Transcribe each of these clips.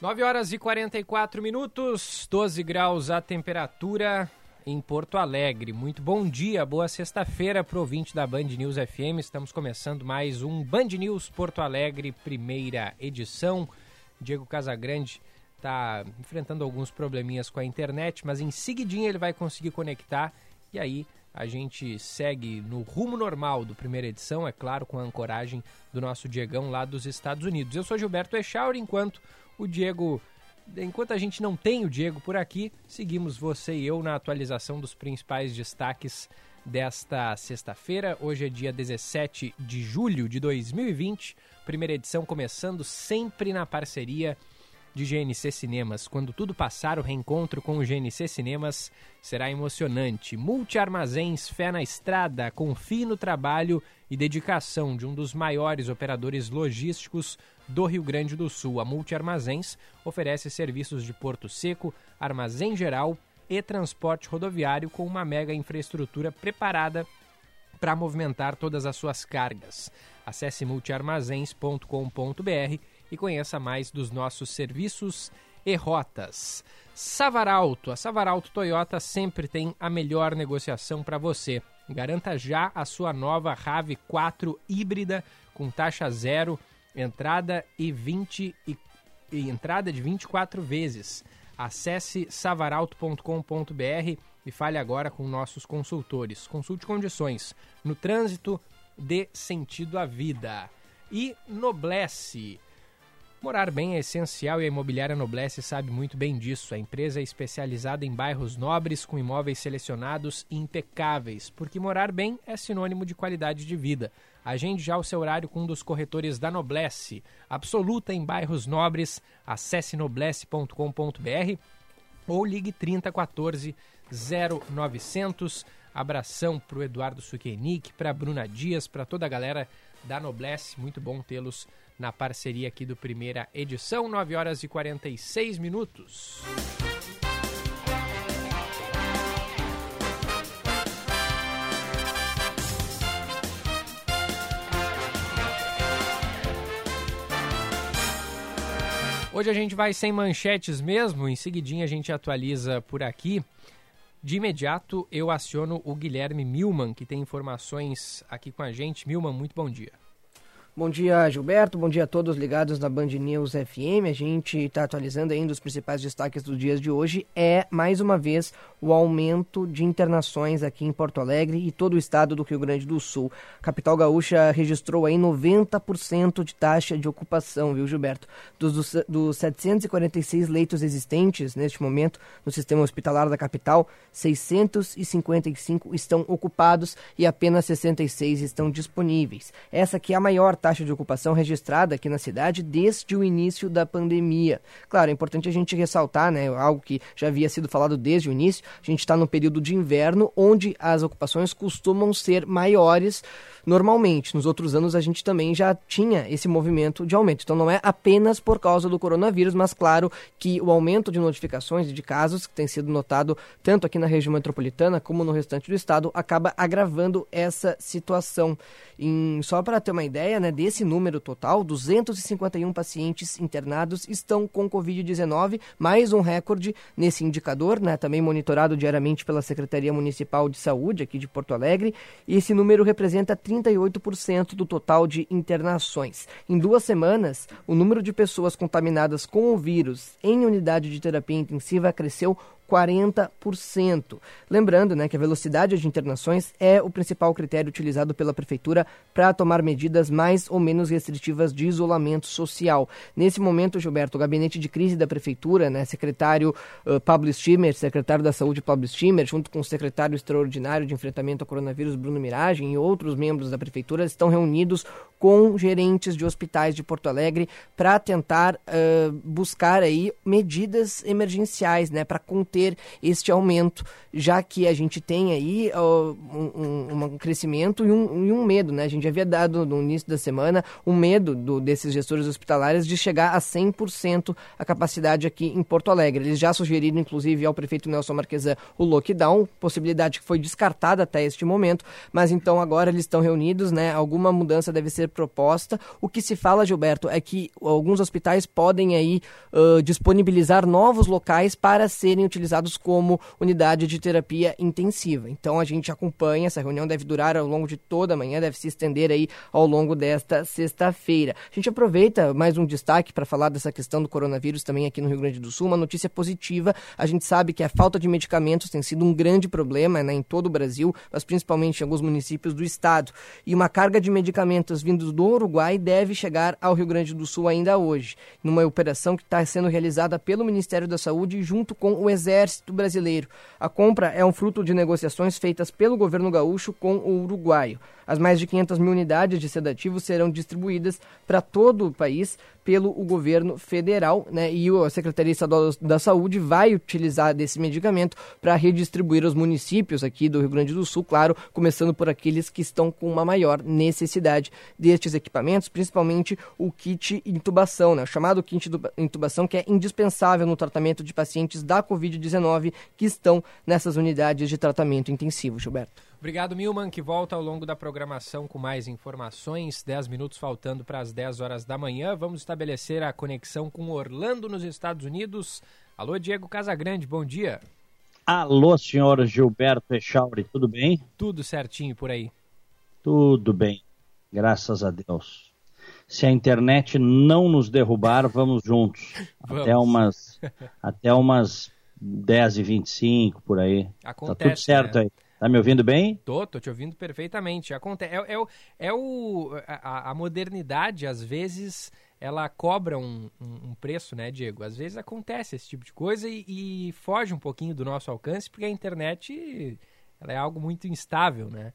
9 horas e 44 minutos, 12 graus a temperatura em Porto Alegre. Muito bom dia, boa sexta-feira para ouvinte da Band News FM. Estamos começando mais um Band News Porto Alegre, primeira edição. Diego Casagrande está enfrentando alguns probleminhas com a internet, mas em seguidinho ele vai conseguir conectar e aí a gente segue no rumo normal do primeira edição, é claro, com a ancoragem do nosso Diegão lá dos Estados Unidos. Eu sou Gilberto Echauri, enquanto o Diego. Enquanto a gente não tem o Diego por aqui, seguimos você e eu na atualização dos principais destaques desta sexta-feira. Hoje é dia 17 de julho de 2020, primeira edição começando sempre na parceria de GNC Cinemas. Quando tudo passar, o reencontro com o GNC Cinemas será emocionante. Multi-armazéns, fé na estrada, confie no trabalho e dedicação de um dos maiores operadores logísticos do Rio Grande do Sul. A Multi Armazéns oferece serviços de porto seco, armazém geral e transporte rodoviário com uma mega infraestrutura preparada para movimentar todas as suas cargas. Acesse multiarmazéns.com.br e conheça mais dos nossos serviços e rotas. Savaralto, a Savaralto Toyota sempre tem a melhor negociação para você. Garanta já a sua nova RAV4 híbrida com taxa zero, entrada e 20 e, e entrada de 24 vezes. Acesse savaralto.com.br e fale agora com nossos consultores. Consulte condições no trânsito dê sentido à vida. E Noblesse Morar bem é essencial e a Imobiliária Noblesse sabe muito bem disso. A empresa é especializada em bairros nobres com imóveis selecionados e impecáveis, porque morar bem é sinônimo de qualidade de vida. Agende já o seu horário com um dos corretores da Noblesse. Absoluta em bairros nobres. Acesse noblesse.com.br ou ligue 3014 0900. Abração para o Eduardo Suquenic, para a Bruna Dias, para toda a galera da Noblesse. Muito bom tê-los na parceria aqui do primeira edição, 9 horas e 46 minutos. Hoje a gente vai sem manchetes mesmo, em seguidinha a gente atualiza por aqui. De imediato eu aciono o Guilherme Milman, que tem informações aqui com a gente. Milman, muito bom dia. Bom dia, Gilberto. Bom dia a todos ligados na Band News FM. A gente está atualizando ainda os principais destaques dos dias de hoje. É, mais uma vez, o aumento de internações aqui em Porto Alegre e todo o estado do Rio Grande do Sul. A capital gaúcha registrou aí 90% de taxa de ocupação, viu, Gilberto? Dos, dos, dos 746 leitos existentes neste momento no sistema hospitalar da capital, 655 estão ocupados e apenas 66 estão disponíveis. Essa aqui é a maior taxa de ocupação registrada aqui na cidade desde o início da pandemia. Claro, é importante a gente ressaltar, né, algo que já havia sido falado desde o início, a gente está no período de inverno, onde as ocupações costumam ser maiores normalmente. Nos outros anos a gente também já tinha esse movimento de aumento. Então não é apenas por causa do coronavírus, mas claro que o aumento de notificações e de casos que tem sido notado tanto aqui na região metropolitana como no restante do estado acaba agravando essa situação. Em, só para ter uma ideia, né, desse número total, 251 pacientes internados estão com Covid-19, mais um recorde nesse indicador, né, também monitorado diariamente pela Secretaria Municipal de Saúde aqui de Porto Alegre. E esse número representa 38% do total de internações. Em duas semanas, o número de pessoas contaminadas com o vírus em unidade de terapia intensiva cresceu 40%. Lembrando né, que a velocidade de internações é o principal critério utilizado pela Prefeitura para tomar medidas mais ou menos restritivas de isolamento social. Nesse momento, Gilberto, o gabinete de crise da Prefeitura, né, secretário uh, Pablo Stimmer, secretário da Saúde Pablo Stimmer, junto com o secretário extraordinário de enfrentamento ao coronavírus Bruno Miragem e outros membros da Prefeitura, estão reunidos com gerentes de hospitais de Porto Alegre para tentar uh, buscar aí medidas emergenciais né, para conter ter este aumento, já que a gente tem aí um, um, crescimento e um, e um, medo, né? A gente havia dado no início da semana um medo do, desses gestores hospitalares de chegar a 100% a capacidade aqui em Porto Alegre. Eles já sugeriram, inclusive, ao prefeito Nelson Marquesan o lockdown, possibilidade que foi descartada até este momento, mas então agora eles estão reunidos, né? Alguma mudança deve ser proposta. O que se fala, Gilberto, é que alguns hospitais podem aí uh, disponibilizar novos locais para serem utilizados como unidade de terapia intensiva. Então a gente acompanha, essa reunião deve durar ao longo de toda a manhã, deve se estender aí ao longo desta sexta-feira. A gente aproveita mais um destaque para falar dessa questão do coronavírus também aqui no Rio Grande do Sul, uma notícia positiva. A gente sabe que a falta de medicamentos tem sido um grande problema né, em todo o Brasil, mas principalmente em alguns municípios do estado. E uma carga de medicamentos vindos do Uruguai deve chegar ao Rio Grande do Sul ainda hoje, numa operação que está sendo realizada pelo Ministério da Saúde junto com o Exército Brasileiro. A compra é um fruto de negociações feitas pelo governo gaúcho com o uruguaio. As mais de 500 mil unidades de sedativos serão distribuídas para todo o país pelo o governo federal, né? E a Secretaria Estadual da Saúde vai utilizar desse medicamento para redistribuir aos municípios aqui do Rio Grande do Sul, claro, começando por aqueles que estão com uma maior necessidade destes equipamentos, principalmente o kit intubação, né? O chamado kit intubação que é indispensável no tratamento de pacientes da COVID-19 que estão nessas unidades de tratamento intensivo, Gilberto. Obrigado, Milman, que volta ao longo da programação com mais informações. 10 minutos faltando para as 10 horas da manhã. Vamos estabelecer a conexão com Orlando, nos Estados Unidos. Alô, Diego Casagrande, bom dia. Alô, senhor Gilberto Echauri, tudo bem? Tudo certinho por aí. Tudo bem, graças a Deus. Se a internet não nos derrubar, vamos juntos. vamos. Até umas, até umas 10h25 por aí. Acontece, tá tudo certo né? aí. Tá me ouvindo bem? Tô, tô te ouvindo perfeitamente. Acontece, é, é, é o, a, a, modernidade, às vezes, ela cobra um, um, um, preço, né, Diego? Às vezes acontece esse tipo de coisa e, e, foge um pouquinho do nosso alcance, porque a internet ela é algo muito instável, né?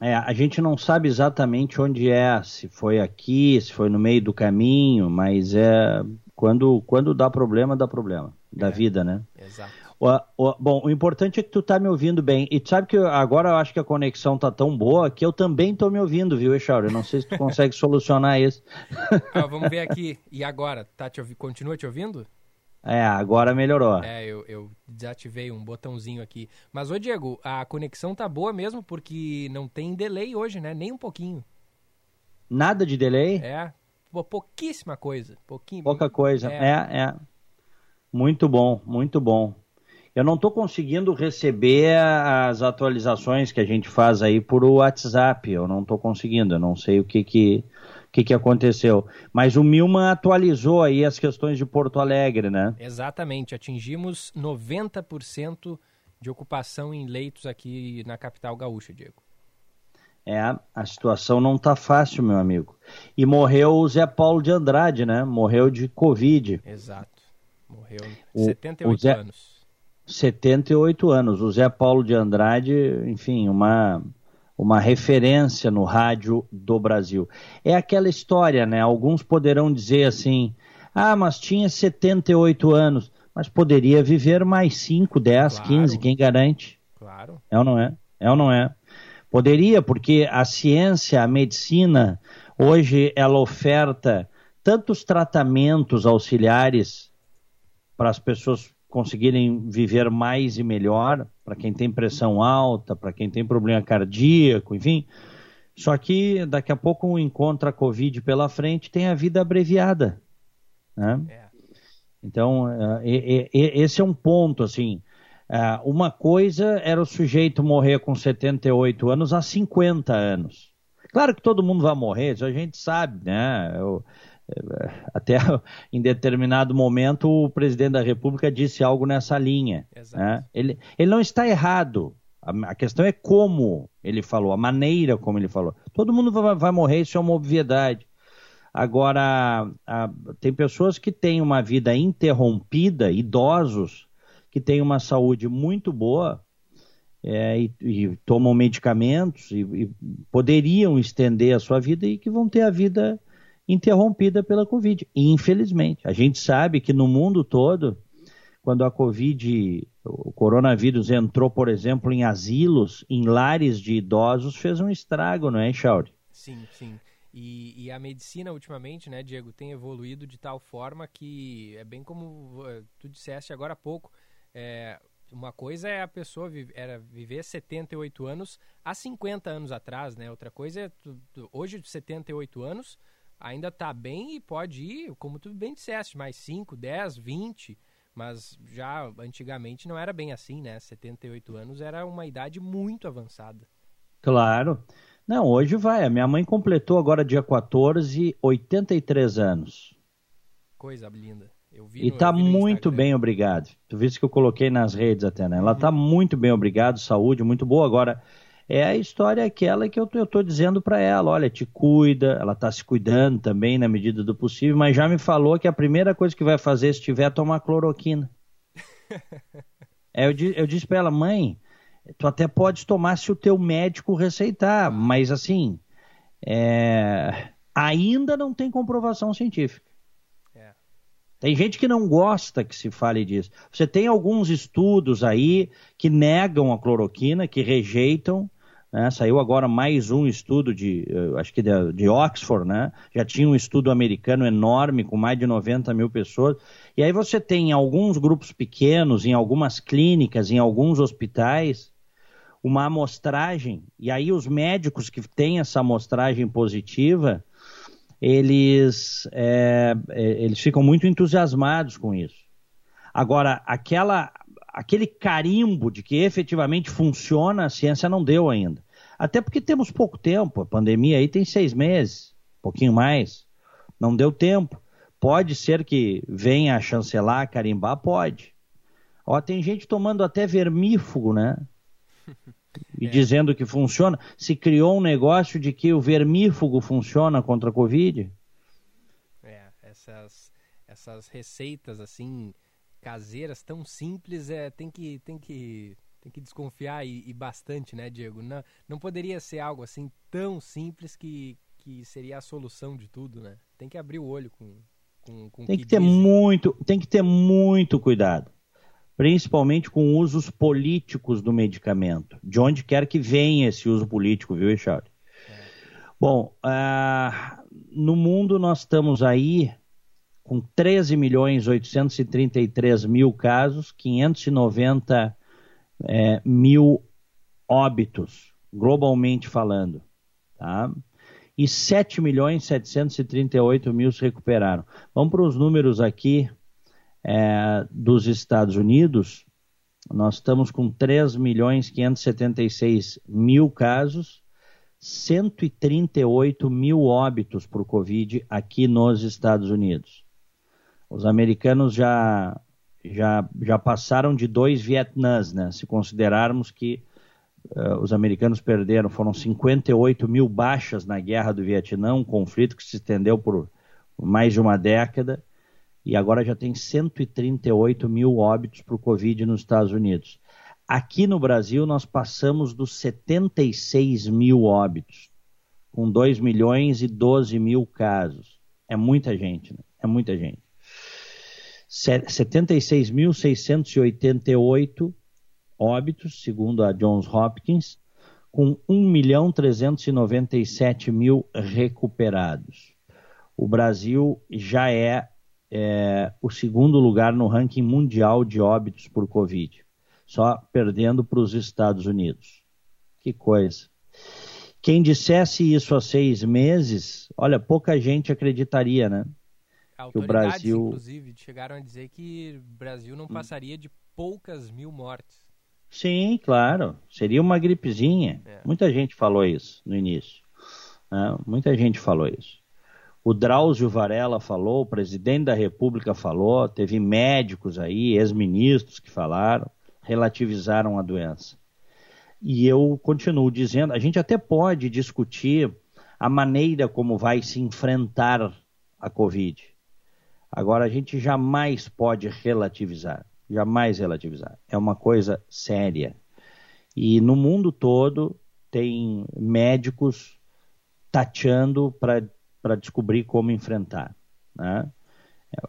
É, a gente não sabe exatamente onde é, se foi aqui, se foi no meio do caminho, mas é quando, quando dá problema, dá problema. Da é, vida, né? Exato. O, o, bom, o importante é que tu tá me ouvindo bem. E tu sabe que agora eu acho que a conexão tá tão boa que eu também tô me ouvindo, viu, Echauri? Eu não sei se tu consegue solucionar isso. Ah, vamos ver aqui. E agora? Tá te ouvi... Continua te ouvindo? É, agora melhorou. É, eu, eu desativei um botãozinho aqui. Mas, ô Diego, a conexão tá boa mesmo porque não tem delay hoje, né? Nem um pouquinho. Nada de delay? É, pouquíssima coisa. Pouquinho, Pouca coisa. É. é, é. Muito bom, muito bom. Eu não estou conseguindo receber as atualizações que a gente faz aí por WhatsApp. Eu não estou conseguindo. Eu não sei o que que, que que aconteceu. Mas o Milman atualizou aí as questões de Porto Alegre, né? Exatamente. Atingimos 90% de ocupação em leitos aqui na capital gaúcha, Diego. É, a situação não está fácil, meu amigo. E morreu o Zé Paulo de Andrade, né? Morreu de Covid. Exato. Morreu o, 78 Zé... anos. 78 anos. O Zé Paulo de Andrade, enfim, uma, uma referência no rádio do Brasil. É aquela história, né? Alguns poderão dizer assim: ah, mas tinha 78 anos, mas poderia viver mais 5, 10, claro. 15, quem garante? Claro. É ou não é? É ou não é? Poderia, porque a ciência, a medicina, hoje ela oferta tantos tratamentos auxiliares para as pessoas conseguirem viver mais e melhor, para quem tem pressão alta, para quem tem problema cardíaco, enfim. Só que daqui a pouco encontra a Covid pela frente, tem a vida abreviada. Né? É. Então, uh, e, e, esse é um ponto, assim. Uh, uma coisa era o sujeito morrer com 78 anos há 50 anos. Claro que todo mundo vai morrer, isso a gente sabe, né? Eu, até em determinado momento o presidente da República disse algo nessa linha. Né? Ele, ele não está errado. A, a, questão é como ele falou, a maneira como ele falou. Todo mundo vai, vai morrer, isso é uma obviedade. Agora, a, tem pessoas que têm uma vida interrompida, idosos, que têm uma saúde muito boa é, e, e, tomam medicamentos e, e poderiam estender a sua vida e que vão ter a vida interrompida pela Covid. Infelizmente. A gente sabe que no mundo todo, quando a Covid, o coronavírus entrou, por exemplo, em asilos, em lares de idosos, fez um estrago, não é, Chauri? Sim, sim. E, e, a medicina, ultimamente, né, Diego, tem evoluído de tal forma que é bem como eh, tu disseste agora há pouco. É, uma coisa é a pessoa vive, era viver 78 anos há 50 anos atrás, né? Outra coisa é tu, tu, hoje, de 78 anos, ainda está bem e pode ir, como tu bem disseste, mais 5, 10, 20. Mas já antigamente não era bem assim, né? 78 anos era uma idade muito avançada. Claro. Não, hoje vai. A minha mãe completou agora dia 14, 83 anos. Coisa linda. Vi e tá muito bem, obrigado. Tu viste que eu coloquei nas redes até, né? Ela uhum. tá muito bem, obrigado, saúde, muito boa. Agora, é a história aquela que eu, eu tô dizendo para ela, olha, te cuida, ela tá se cuidando também na medida do possível, mas já me falou que a primeira coisa que vai fazer se tiver é tomar cloroquina. é, eu, eu disse para ela, mãe, tu até pode tomar se o teu médico receitar, mas assim, é, ainda não tem comprovação científica. Tem gente que não gosta que se fale disso. Você tem alguns estudos aí que negam a cloroquina, que rejeitam. Né? Saiu agora mais um estudo de, acho que de, de, Oxford, né? Já tinha um estudo americano enorme com mais de 90 mil pessoas. E aí você tem alguns grupos pequenos, em algumas clínicas, em alguns hospitais, uma amostragem, e aí os médicos que têm essa amostragem positiva, eles, é, é, eles ficam muito entusiasmados com isso. Agora, aquela, aquele carimbo de que efetivamente funciona, a ciência não deu ainda. Até porque temos pouco tempo, a pandemia aí tem seis meses, pouquinho mais. Não deu tempo. Pode ser que venha a chancelar, carimbar? Pode. Ó, tem gente tomando até vermífugo, né? e é. dizendo que funciona. Se criou um negócio de que o vermífugo funciona contra a Covid. É, essas, essas receitas assim caseiras tão simples é tem que tem que tem que desconfiar e, e, bastante, né, Diego? Não, não poderia ser algo assim tão simples que, que seria a solução de tudo, né? Tem que abrir o olho com, com, com tem que, que ter dizem. muito tem que ter muito cuidado principalmente com usos políticos do medicamento, de onde quer que venha esse uso político, viu, Richard? Bom, uh, no mundo nós estamos aí com 13 milhões 833 mil casos, 590 é, mil óbitos, globalmente falando, tá? E 7 milhões 738 mil se recuperaram. Vamos para os números aqui é, dos Estados Unidos, nós estamos com 3 milhões 576 mil casos, 138 mil óbitos por Covid aqui nos Estados Unidos. Os americanos já, já, já passaram de dois Vietnãs, né? Se considerarmos que uh, os americanos perderam, foram 58 mil baixas na guerra do Vietnã, um conflito que se estendeu por mais de uma década e agora já tem 138 mil óbitos por Covid nos Estados Unidos. Aqui no Brasil, nós passamos dos 76 mil óbitos, com 2 milhões e 12 mil casos. É muita gente, né? É muita gente. 76.688 óbitos, segundo a Johns Hopkins, com 1 milhão 397 mil recuperados. O Brasil já é é, o segundo lugar no ranking mundial de óbitos por Covid, só perdendo para os Estados Unidos. Que coisa. Quem dissesse isso há seis meses, olha, pouca gente acreditaria, né? que o Brasil, inclusive, chegaram a dizer que o Brasil não passaria de poucas mil mortes. Sim, claro. Seria uma gripezinha. É. Muita gente falou isso no início. Né? Muita gente falou isso. O Drauzio Varela falou, o presidente da República falou, teve médicos aí, ex-ministros que falaram, relativizaram a doença. E eu continuo dizendo, a gente até pode discutir a maneira como vai se enfrentar a Covid. Agora, a gente jamais pode relativizar, jamais relativizar. É uma coisa séria. E no mundo todo tem médicos tateando para para descobrir como enfrentar. Né?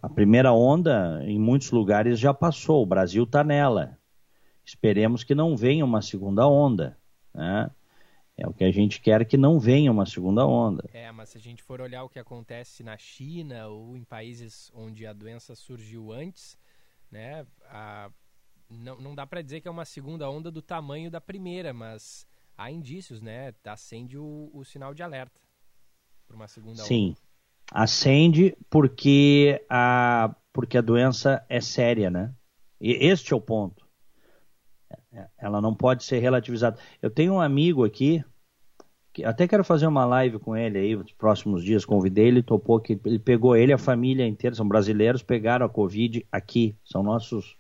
A primeira onda, em muitos lugares, já passou, o Brasil está nela. Esperemos que não venha uma segunda onda. Né? É o que a gente quer que não venha uma segunda onda. É, mas se a gente for olhar o que acontece na China ou em países onde a doença surgiu antes, né, a, não, não dá para dizer que é uma segunda onda do tamanho da primeira, mas há indícios, né? Acende o, o sinal de alerta para uma segunda Sim. onda. Acende porque a, porque a doença é séria, né? E este é o ponto. É, ela não pode ser relativizada. Eu tenho um amigo aqui, que até quero fazer uma live com ele aí nos próximos dias. Convidei ele, topou que ele pegou ele, a família inteira, são brasileiros, pegaram a Covid aqui, são nossos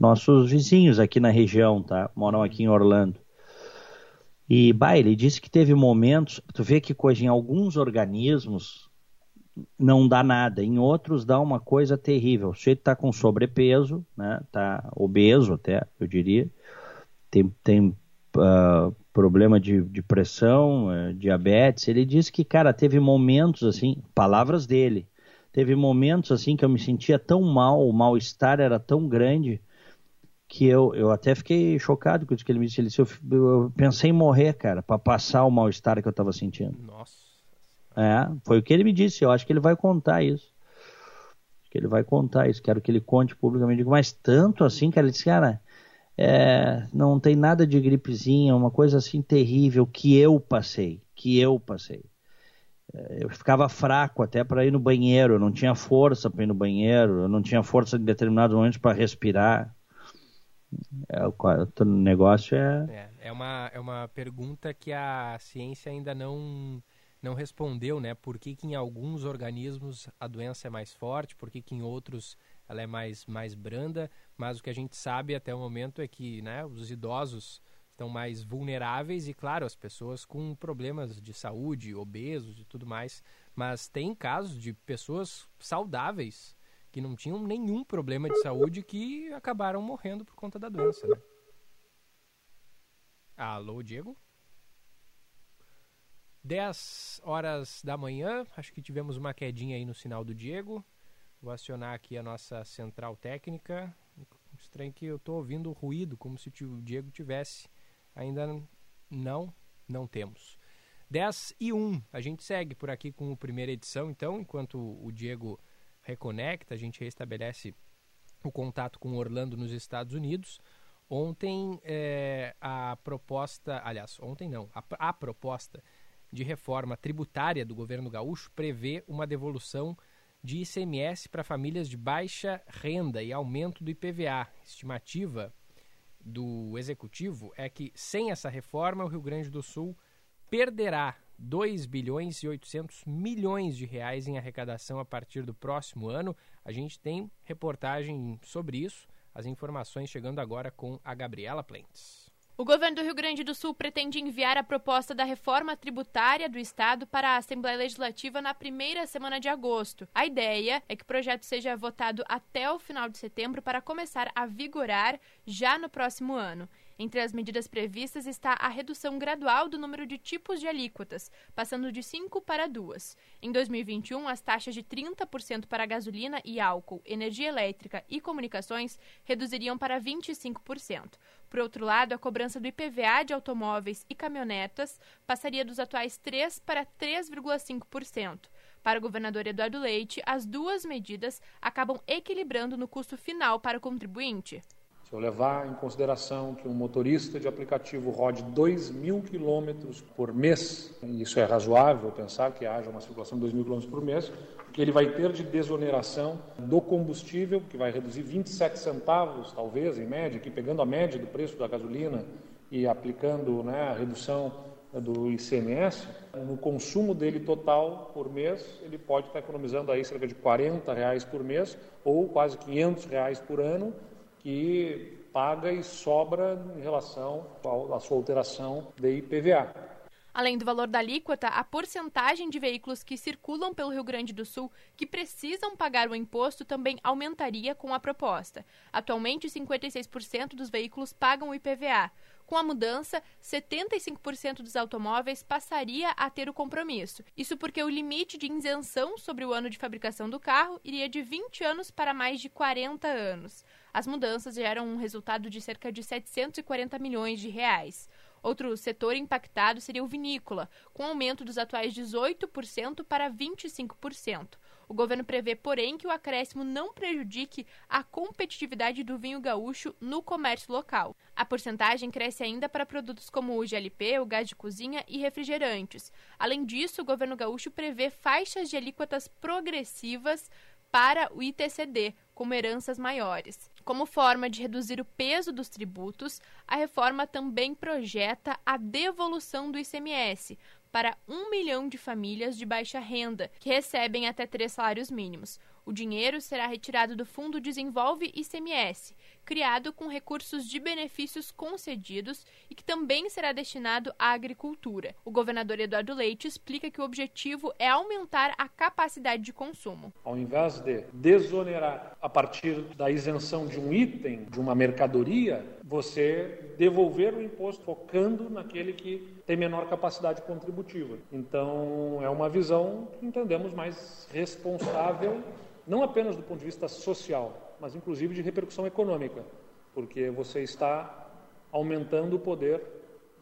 nossos vizinhos aqui na região, tá? Moram aqui em Orlando. E, bah, ele disse que teve momentos, tu vê que coisa, em alguns organismos não dá nada, em outros dá uma coisa terrível. O sujeito tá com sobrepeso, né? Tá obeso até, eu diria tem, tem uh, problema de, de pressão, uh, diabetes. Ele disse que, cara, teve momentos assim, palavras dele, teve momentos assim que eu me sentia tão mal, o mal-estar era tão grande que eu, eu até fiquei chocado com o que ele me disse. Ele disse, eu, eu pensei em morrer, cara, para passar o mal-estar que eu estava sentindo. Nossa. É, foi o que ele me disse. Eu acho que ele vai contar isso. Acho que ele vai contar isso. Quero que ele conte publicamente. Mas tanto assim, cara, ele disse, cara, é, não tem nada de gripezinha, uma coisa assim terrível que eu passei, que eu passei. É, eu ficava fraco até para ir no banheiro, eu não tinha força para ir no banheiro, eu não tinha força em determinados momentos para respirar. É, o negócio é... é... É, uma, é uma pergunta que a ciência ainda não, não respondeu, né? Por que, que em alguns organismos a doença é mais forte, por que, que em outros ela é mais, mais branda, mas o que a gente sabe até o momento é que né, os idosos estão mais vulneráveis e, claro, as pessoas com problemas de saúde, obesos e tudo mais, mas tem casos de pessoas saudáveis que não tinham nenhum problema de saúde que acabaram morrendo por conta da doença, né? Alô, Diego? 10 horas da manhã, acho que tivemos uma quedinha aí no sinal do Diego. Vou acionar aqui a nossa central técnica. Estranho que eu estou ouvindo ruído, como se o Diego tivesse. Ainda não, não temos. 10 e 1. A gente segue por aqui com a primeira edição, então, enquanto o Diego reconecta, a gente restabelece o contato com Orlando nos Estados Unidos. Ontem é, a proposta, aliás, ontem não, a, a proposta de reforma tributária do governo gaúcho prevê uma devolução de ICMS para famílias de baixa renda e aumento do IPVA. Estimativa do executivo é que sem essa reforma o Rio Grande do Sul perderá 2 bilhões e 800 milhões de reais em arrecadação a partir do próximo ano. A gente tem reportagem sobre isso, as informações chegando agora com a Gabriela Plentes. O governo do Rio Grande do Sul pretende enviar a proposta da reforma tributária do Estado para a Assembleia Legislativa na primeira semana de agosto. A ideia é que o projeto seja votado até o final de setembro para começar a vigorar já no próximo ano. Entre as medidas previstas está a redução gradual do número de tipos de alíquotas, passando de 5 para 2. Em 2021, as taxas de 30% para gasolina e álcool, energia elétrica e comunicações reduziriam para 25%. Por outro lado, a cobrança do IPVA de automóveis e caminhonetas passaria dos atuais 3 para 3,5%. Para o governador Eduardo Leite, as duas medidas acabam equilibrando no custo final para o contribuinte. Se eu levar em consideração que um motorista de aplicativo rode 2 mil quilômetros por mês, e isso é razoável pensar que haja uma circulação de 2 mil quilômetros por mês, que ele vai ter de desoneração do combustível, que vai reduzir 27 centavos, talvez, em média, aqui pegando a média do preço da gasolina e aplicando né, a redução do ICMS, no consumo dele total por mês, ele pode estar economizando aí cerca de 40 reais por mês ou quase 500 reais por ano, que paga e sobra em relação à sua alteração de IPVA. Além do valor da alíquota, a porcentagem de veículos que circulam pelo Rio Grande do Sul que precisam pagar o imposto também aumentaria com a proposta. Atualmente, 56% dos veículos pagam o IPVA. Com a mudança, 75% dos automóveis passaria a ter o compromisso. Isso porque o limite de isenção sobre o ano de fabricação do carro iria de 20 anos para mais de 40 anos. As mudanças geram um resultado de cerca de 740 milhões de reais. Outro setor impactado seria o vinícola, com aumento dos atuais 18% para 25%. O governo prevê, porém, que o acréscimo não prejudique a competitividade do vinho gaúcho no comércio local. A porcentagem cresce ainda para produtos como o GLP, o gás de cozinha e refrigerantes. Além disso, o governo gaúcho prevê faixas de alíquotas progressivas para o ITCD, como heranças maiores. Como forma de reduzir o peso dos tributos, a reforma também projeta a devolução do ICMS para um milhão de famílias de baixa renda, que recebem até três salários mínimos. O dinheiro será retirado do Fundo Desenvolve ICMS, criado com recursos de benefícios concedidos e que também será destinado à agricultura. O governador Eduardo Leite explica que o objetivo é aumentar a capacidade de consumo. Ao invés de desonerar a partir da isenção de um item, de uma mercadoria, você devolver o imposto focando naquele que tem menor capacidade contributiva. Então, é uma visão que entendemos mais responsável não apenas do ponto de vista social, mas inclusive de repercussão econômica, porque você está aumentando o poder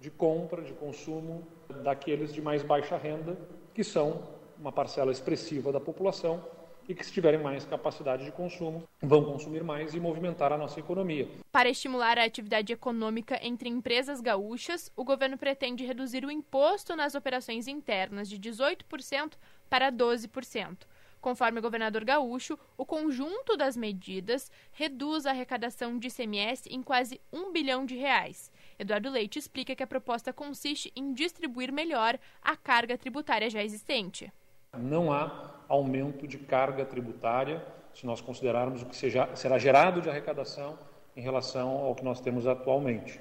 de compra, de consumo daqueles de mais baixa renda, que são uma parcela expressiva da população e que, se tiverem mais capacidade de consumo, vão consumir mais e movimentar a nossa economia. Para estimular a atividade econômica entre empresas gaúchas, o governo pretende reduzir o imposto nas operações internas de 18% para 12%. Conforme o governador gaúcho, o conjunto das medidas reduz a arrecadação de ICMS em quase um bilhão de reais. Eduardo Leite explica que a proposta consiste em distribuir melhor a carga tributária já existente. Não há aumento de carga tributária se nós considerarmos o que seja, será gerado de arrecadação em relação ao que nós temos atualmente.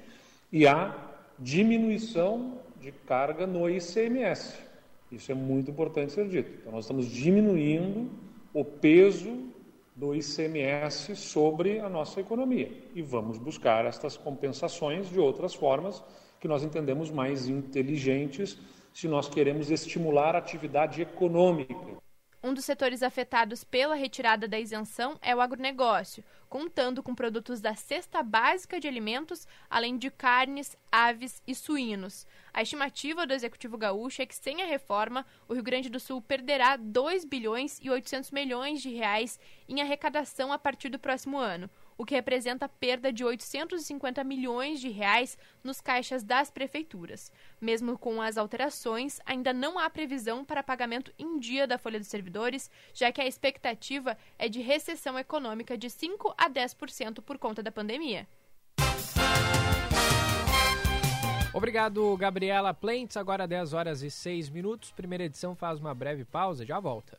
E há diminuição de carga no ICMS. Isso é muito importante ser dito. Então, nós estamos diminuindo o peso do ICMS sobre a nossa economia e vamos buscar estas compensações de outras formas que nós entendemos mais inteligentes se nós queremos estimular a atividade econômica. Um dos setores afetados pela retirada da isenção é o agronegócio, contando com produtos da cesta básica de alimentos, além de carnes, aves e suínos. A estimativa do Executivo Gaúcho é que, sem a reforma, o Rio Grande do Sul perderá 2 bilhões e 800 milhões de reais em arrecadação a partir do próximo ano, o que representa perda de 850 milhões de reais nos caixas das prefeituras. Mesmo com as alterações, ainda não há previsão para pagamento em dia da folha dos servidores, já que a expectativa é de recessão econômica de 5 a 10% por conta da pandemia. Obrigado, Gabriela Plentes. Agora 10 horas e 6 minutos. Primeira edição faz uma breve pausa, já volta.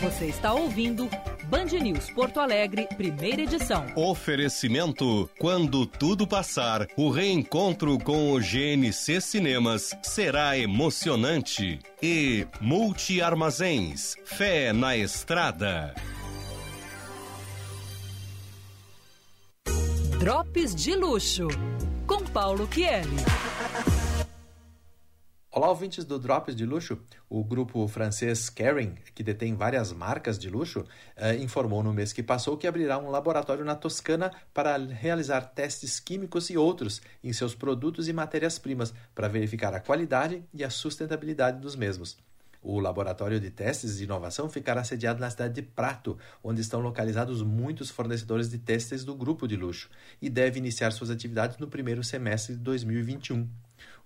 Você está ouvindo Band News Porto Alegre, primeira edição. Oferecimento: quando tudo passar, o reencontro com o GNC Cinemas será emocionante. E Multi Armazéns, fé na estrada. Drops de luxo, com Paulo Chielli. Olá, ouvintes do Drops de Luxo. O grupo francês Kering, que detém várias marcas de luxo, eh, informou no mês que passou que abrirá um laboratório na Toscana para realizar testes químicos e outros em seus produtos e matérias-primas para verificar a qualidade e a sustentabilidade dos mesmos. O laboratório de testes de inovação ficará sediado na cidade de Prato, onde estão localizados muitos fornecedores de testes do grupo de luxo, e deve iniciar suas atividades no primeiro semestre de 2021.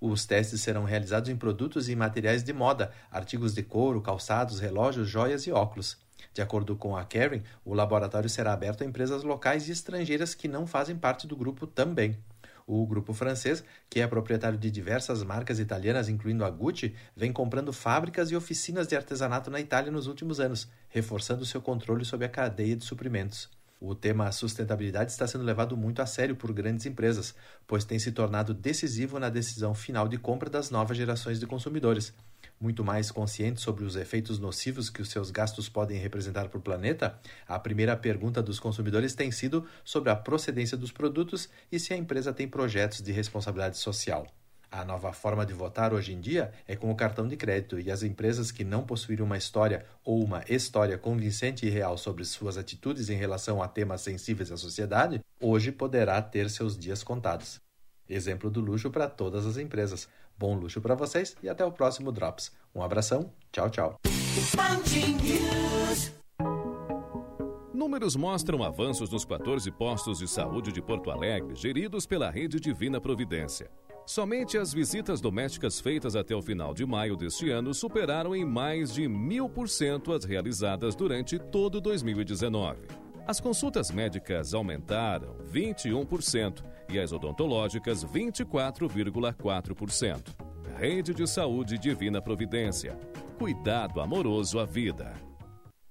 Os testes serão realizados em produtos e materiais de moda, artigos de couro, calçados, relógios, joias e óculos. De acordo com a Karen, o laboratório será aberto a empresas locais e estrangeiras que não fazem parte do grupo também. O grupo francês, que é proprietário de diversas marcas italianas, incluindo a Gucci, vem comprando fábricas e oficinas de artesanato na Itália nos últimos anos, reforçando seu controle sobre a cadeia de suprimentos. O tema sustentabilidade está sendo levado muito a sério por grandes empresas, pois tem se tornado decisivo na decisão final de compra das novas gerações de consumidores. Muito mais conscientes sobre os efeitos nocivos que os seus gastos podem representar para o planeta, a primeira pergunta dos consumidores tem sido sobre a procedência dos produtos e se a empresa tem projetos de responsabilidade social. A nova forma de votar hoje em dia é com o cartão de crédito e as empresas que não possuírem uma história ou uma história convincente e real sobre suas atitudes em relação a temas sensíveis à sociedade, hoje poderá ter seus dias contados. Exemplo do luxo para todas as empresas. Bom luxo para vocês e até o próximo Drops. Um abração, tchau, tchau. Números mostram avanços nos 14 postos de saúde de Porto Alegre, geridos pela Rede Divina Providência. Somente as visitas domésticas feitas até o final de maio deste ano superaram em mais de mil por cento as realizadas durante todo 2019. As consultas médicas aumentaram 21% e as odontológicas 24,4%. Rede de Saúde Divina Providência. Cuidado amoroso à vida.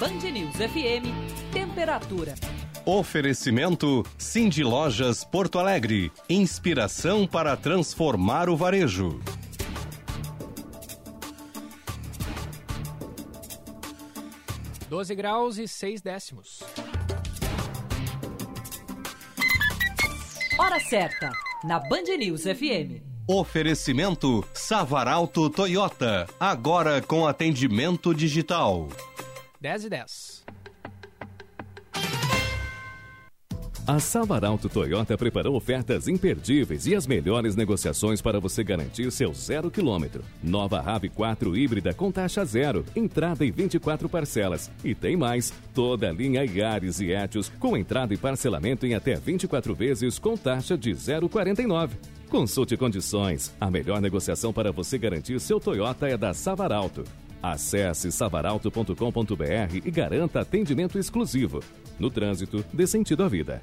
Band News FM, temperatura. Oferecimento Cindy Lojas Porto Alegre. Inspiração para transformar o varejo. Doze graus e seis décimos. Hora certa, na Band News FM. Oferecimento Savaralto Toyota. Agora com atendimento digital. 10 e 10. A Savaralto Toyota preparou ofertas imperdíveis e as melhores negociações para você garantir seu zero quilômetro. Nova RAV4 híbrida com taxa zero, entrada em 24 parcelas. E tem mais, toda a linha Yaris e Etios com entrada e parcelamento em até 24 vezes com taxa de 0,49. Consulte condições. A melhor negociação para você garantir seu Toyota é da Savaralto. Acesse savaralto.com.br e garanta atendimento exclusivo. No trânsito, dê sentido à vida.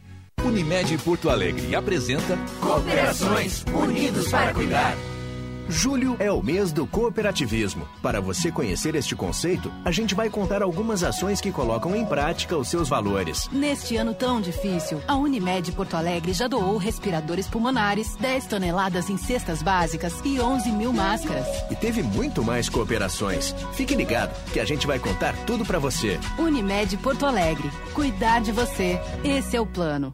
Unimed Porto Alegre apresenta Cooperações Unidos para Cuidar. Julho é o mês do cooperativismo. Para você conhecer este conceito, a gente vai contar algumas ações que colocam em prática os seus valores. Neste ano tão difícil, a Unimed Porto Alegre já doou respiradores pulmonares, 10 toneladas em cestas básicas e 11 mil máscaras. E teve muito mais cooperações. Fique ligado que a gente vai contar tudo para você. Unimed Porto Alegre. Cuidar de você. Esse é o plano.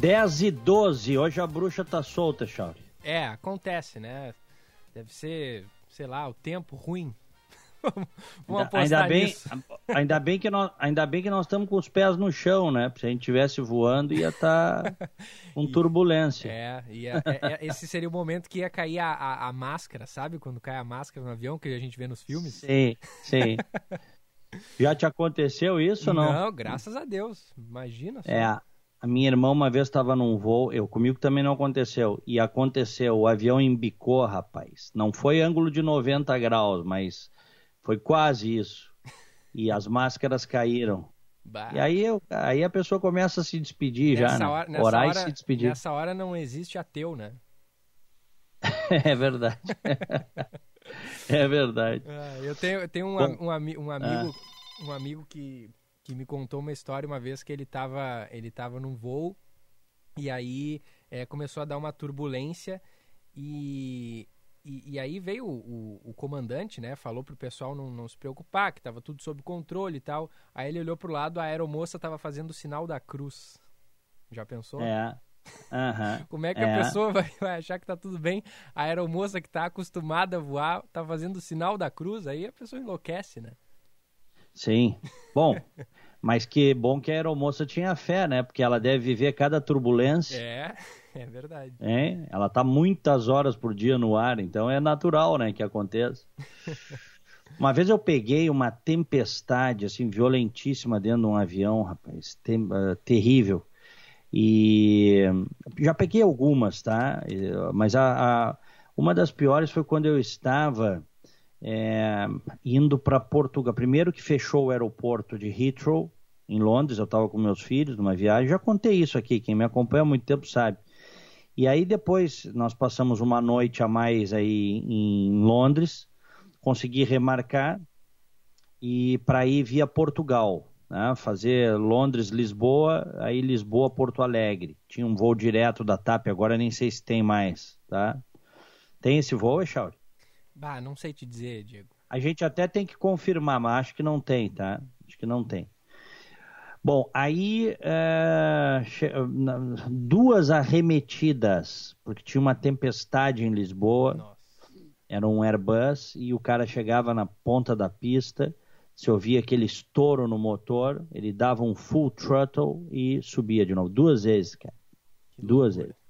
Dez e 12, hoje a bruxa tá solta, Chauri. É, acontece, né? Deve ser, sei lá, o tempo ruim Vamos ainda bem, nisso. ainda bem que nós, ainda bem que nós estamos com os pés no chão, né? Se a gente estivesse voando, ia estar tá com turbulência. É, ia, é, é, esse seria o momento que ia cair a, a, a, máscara, sabe? Quando cai a máscara no avião, que a gente vê nos filmes. Sim, sim. Já te aconteceu isso ou não? Não, graças a Deus. Imagina só. É, a minha irmã uma vez estava num voo, eu comigo também não aconteceu. E aconteceu, o avião embicou, rapaz. Não foi ângulo de 90 graus, mas foi quase isso. E as máscaras caíram. Bah. E aí, eu, aí a pessoa começa a se despedir nessa já, né? Hora, nessa Orar hora, e se despedir. Nessa hora não existe ateu, né? é verdade. é verdade. Ah, eu tenho, eu tenho um, um, um, amigo, ah. um amigo que, que me contou uma história uma vez que ele estava ele tava num voo e aí é, começou a dar uma turbulência e e, e, aí veio o, o, o, comandante, né? Falou pro pessoal não, não se preocupar, que tava tudo sob controle e tal. Aí ele olhou pro lado, a aeromoça tava fazendo o sinal da cruz. Já pensou? É. Uhum. Como é que é. a pessoa vai, vai, achar que tá tudo bem? A aeromoça que tá acostumada a voar tá fazendo o sinal da cruz, aí a pessoa enlouquece, né? Sim. Bom, mas que bom que a aeromoça tinha fé, né? Porque ela deve viver cada turbulência. É. É verdade. É, ela está muitas horas por dia no ar, então é natural, né, que aconteça. Uma vez eu peguei uma tempestade, assim, violentíssima dentro de um avião, rapaz, tem, uh, terrível. E já peguei algumas, tá? Mas a, a, uma das piores foi quando eu estava é, indo para Portugal. Primeiro que fechou o aeroporto de Heathrow, em Londres, eu estava com meus filhos numa viagem. Já contei isso aqui, quem me acompanha há muito tempo sabe. E aí depois nós passamos uma noite a mais aí em Londres, consegui remarcar e para ir via Portugal, né? fazer Londres-Lisboa, aí Lisboa-Porto Alegre. Tinha um voo direto da TAP, agora nem sei se tem mais, tá? Tem esse voo, Echauri? Bah, não sei te dizer, Diego. A gente até tem que confirmar, mas acho que não tem, tá? Acho que não tem. Bom, aí é, duas arremetidas, porque tinha uma tempestade em Lisboa, Nossa. era um Airbus, e o cara chegava na ponta da pista, se ouvia aquele estouro no motor, ele dava um full throttle e subia de novo, duas vezes, cara. Que duas loucura. vezes.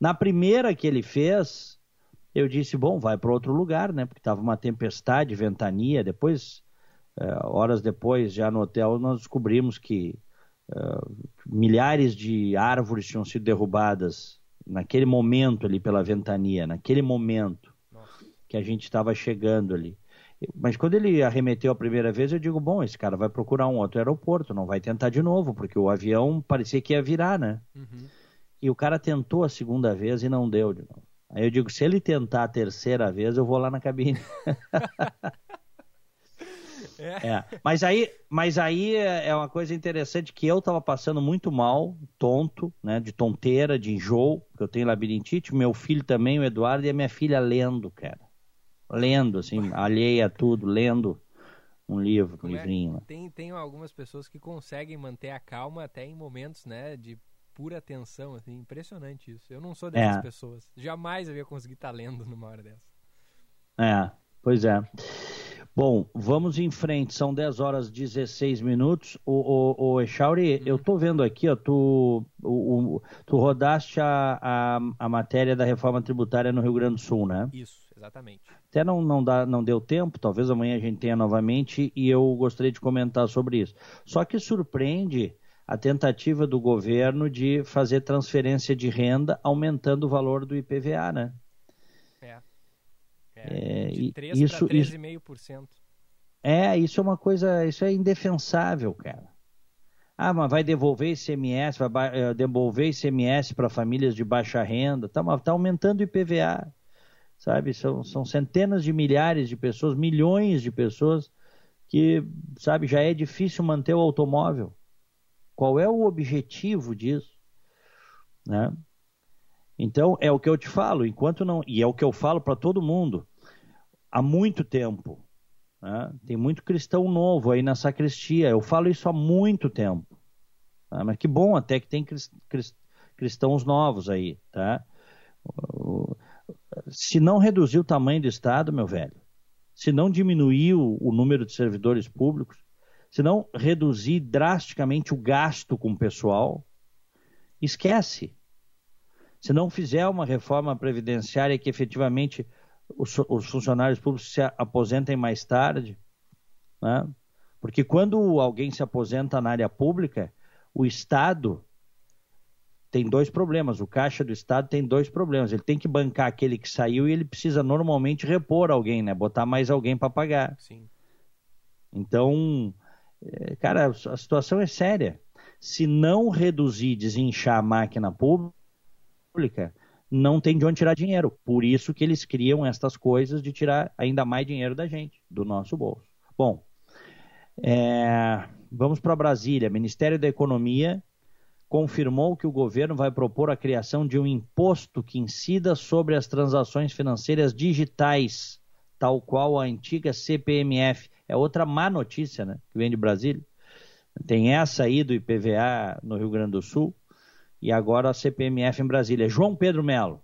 Na primeira que ele fez, eu disse, bom, vai para outro lugar, né? Porque estava uma tempestade, ventania, depois é, horas depois, já no hotel, nós descobrimos que uh, milhares de árvores tinham sido derrubadas naquele momento ali pela ventania, naquele momento Nossa. que a gente estava chegando ali. Mas quando ele arremeteu a primeira vez, eu digo, bom, esse cara vai procurar um outro aeroporto, não vai tentar de novo, porque o avião parecia que ia virar, né? Uhum. E o cara tentou a segunda vez e não deu de novo. Aí eu digo, se ele tentar a terceira vez, eu vou lá na cabine. É. é. Mas aí, mas aí é uma coisa interessante que eu tava passando muito mal, tonto, né? De tonteira, de enjoo, porque eu tenho labirintite, meu filho também, o Eduardo, e a minha filha lendo, cara. Lendo, assim, alheia a tudo, lendo um livro, um Como é? livrinho. É? Tem, tem algumas pessoas que conseguem manter a calma até em momentos, né, de pura atenção, assim, impressionante isso. Eu não sou dessas é. pessoas. Jamais eu ia conseguir estar tá lendo numa hora dessa. É, pois é. Bom, vamos em frente, são 10 horas e 16 minutos. O, o, o Echauri, uhum. eu tô vendo aqui, ó, tu, o, o, tu rodaste a, a, a, matéria da reforma tributária no Rio Grande do Sul, né? Isso, exatamente. Até não, não, dá, não deu tempo, talvez amanhã a gente tenha novamente, e eu gostaria de comentar sobre isso. Só que surpreende a tentativa do governo de fazer transferência de renda aumentando o valor do IPVA, né? É, de 3 isso, para 13,5%. É, isso é uma coisa, isso é indefensável, cara. Ah, mas vai devolver ICMS, vai uh, devolver ICMS para famílias de baixa renda, tá, tá aumentando o IPVA, sabe? São, são centenas de milhares de pessoas, milhões de pessoas que, sabe, já é difícil manter o automóvel. Qual é o objetivo disso? Né? Então, é o que eu te falo, enquanto não. E é o que eu falo para todo mundo há muito tempo. Né? Tem muito cristão novo aí na sacristia. Eu falo isso há muito tempo. Tá? Mas que bom até que tem cristãos novos aí. Tá? Se não reduzir o tamanho do Estado, meu velho, se não diminuir o, o número de servidores públicos, se não reduzir drasticamente o gasto com o pessoal, esquece. Se não fizer uma reforma previdenciária que efetivamente os, os funcionários públicos se aposentem mais tarde, né? porque quando alguém se aposenta na área pública, o Estado tem dois problemas. O caixa do Estado tem dois problemas. Ele tem que bancar aquele que saiu e ele precisa normalmente repor alguém, né? Botar mais alguém para pagar. Sim. Então, cara, a situação é séria. Se não reduzir, desinchar a máquina pública, não tem de onde tirar dinheiro. Por isso que eles criam estas coisas de tirar ainda mais dinheiro da gente, do nosso bolso. Bom, é, vamos para Brasília. Ministério da Economia confirmou que o governo vai propor a criação de um imposto que incida sobre as transações financeiras digitais, tal qual a antiga CPMF. É outra má notícia, né, que vem de Brasília. Tem essa aí do IPVA no Rio Grande do Sul e agora a CPMF em Brasília. João Pedro Melo.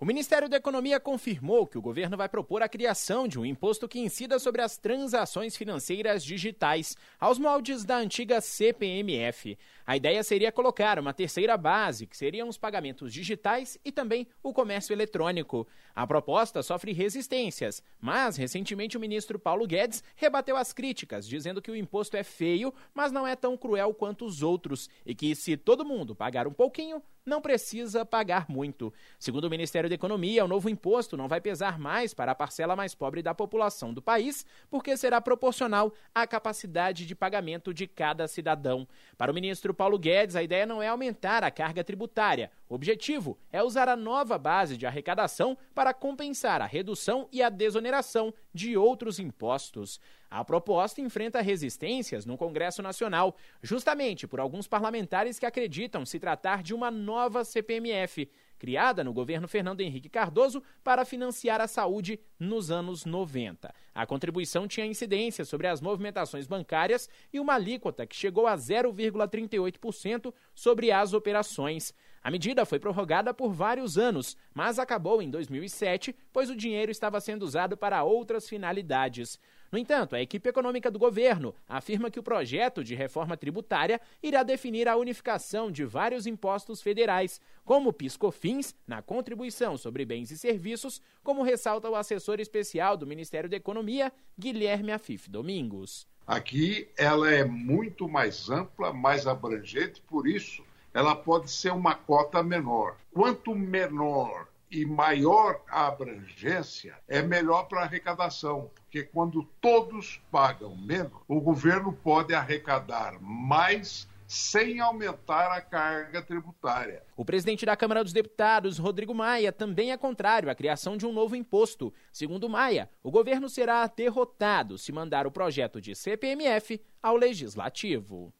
O Ministério da Economia confirmou que o governo vai propor a criação de um imposto que incida sobre as transações financeiras digitais, aos moldes da antiga CPMF. A ideia seria colocar uma terceira base, que seriam os pagamentos digitais e também o comércio eletrônico. A proposta sofre resistências, mas recentemente o ministro Paulo Guedes rebateu as críticas, dizendo que o imposto é feio, mas não é tão cruel quanto os outros e que se todo mundo pagar um pouquinho, não precisa pagar muito. Segundo o Ministério da Economia, o novo imposto não vai pesar mais para a parcela mais pobre da população do país, porque será proporcional à capacidade de pagamento de cada cidadão. Para o ministro Paulo Guedes, a ideia não é aumentar a carga tributária. O objetivo é usar a nova base de arrecadação para compensar a redução e a desoneração de outros impostos. A proposta enfrenta resistências no Congresso Nacional, justamente por alguns parlamentares que acreditam se tratar de uma nova CPMF, criada no governo Fernando Henrique Cardoso para financiar a saúde nos anos 90. A contribuição tinha incidência sobre as movimentações bancárias e uma alíquota que chegou a 0,38% sobre as operações. A medida foi prorrogada por vários anos, mas acabou em 2007, pois o dinheiro estava sendo usado para outras finalidades. No entanto, a equipe econômica do governo afirma que o projeto de reforma tributária irá definir a unificação de vários impostos federais, como PIS/COFINS, na contribuição sobre bens e serviços, como ressalta o assessor especial do Ministério da Economia, Guilherme Afif Domingos. Aqui ela é muito mais ampla, mais abrangente, por isso ela pode ser uma cota menor. Quanto menor e maior a abrangência, é melhor para a arrecadação, porque quando todos pagam menos, o governo pode arrecadar mais sem aumentar a carga tributária. O presidente da Câmara dos Deputados, Rodrigo Maia, também é contrário à criação de um novo imposto. Segundo Maia, o governo será derrotado se mandar o projeto de CPMF ao legislativo.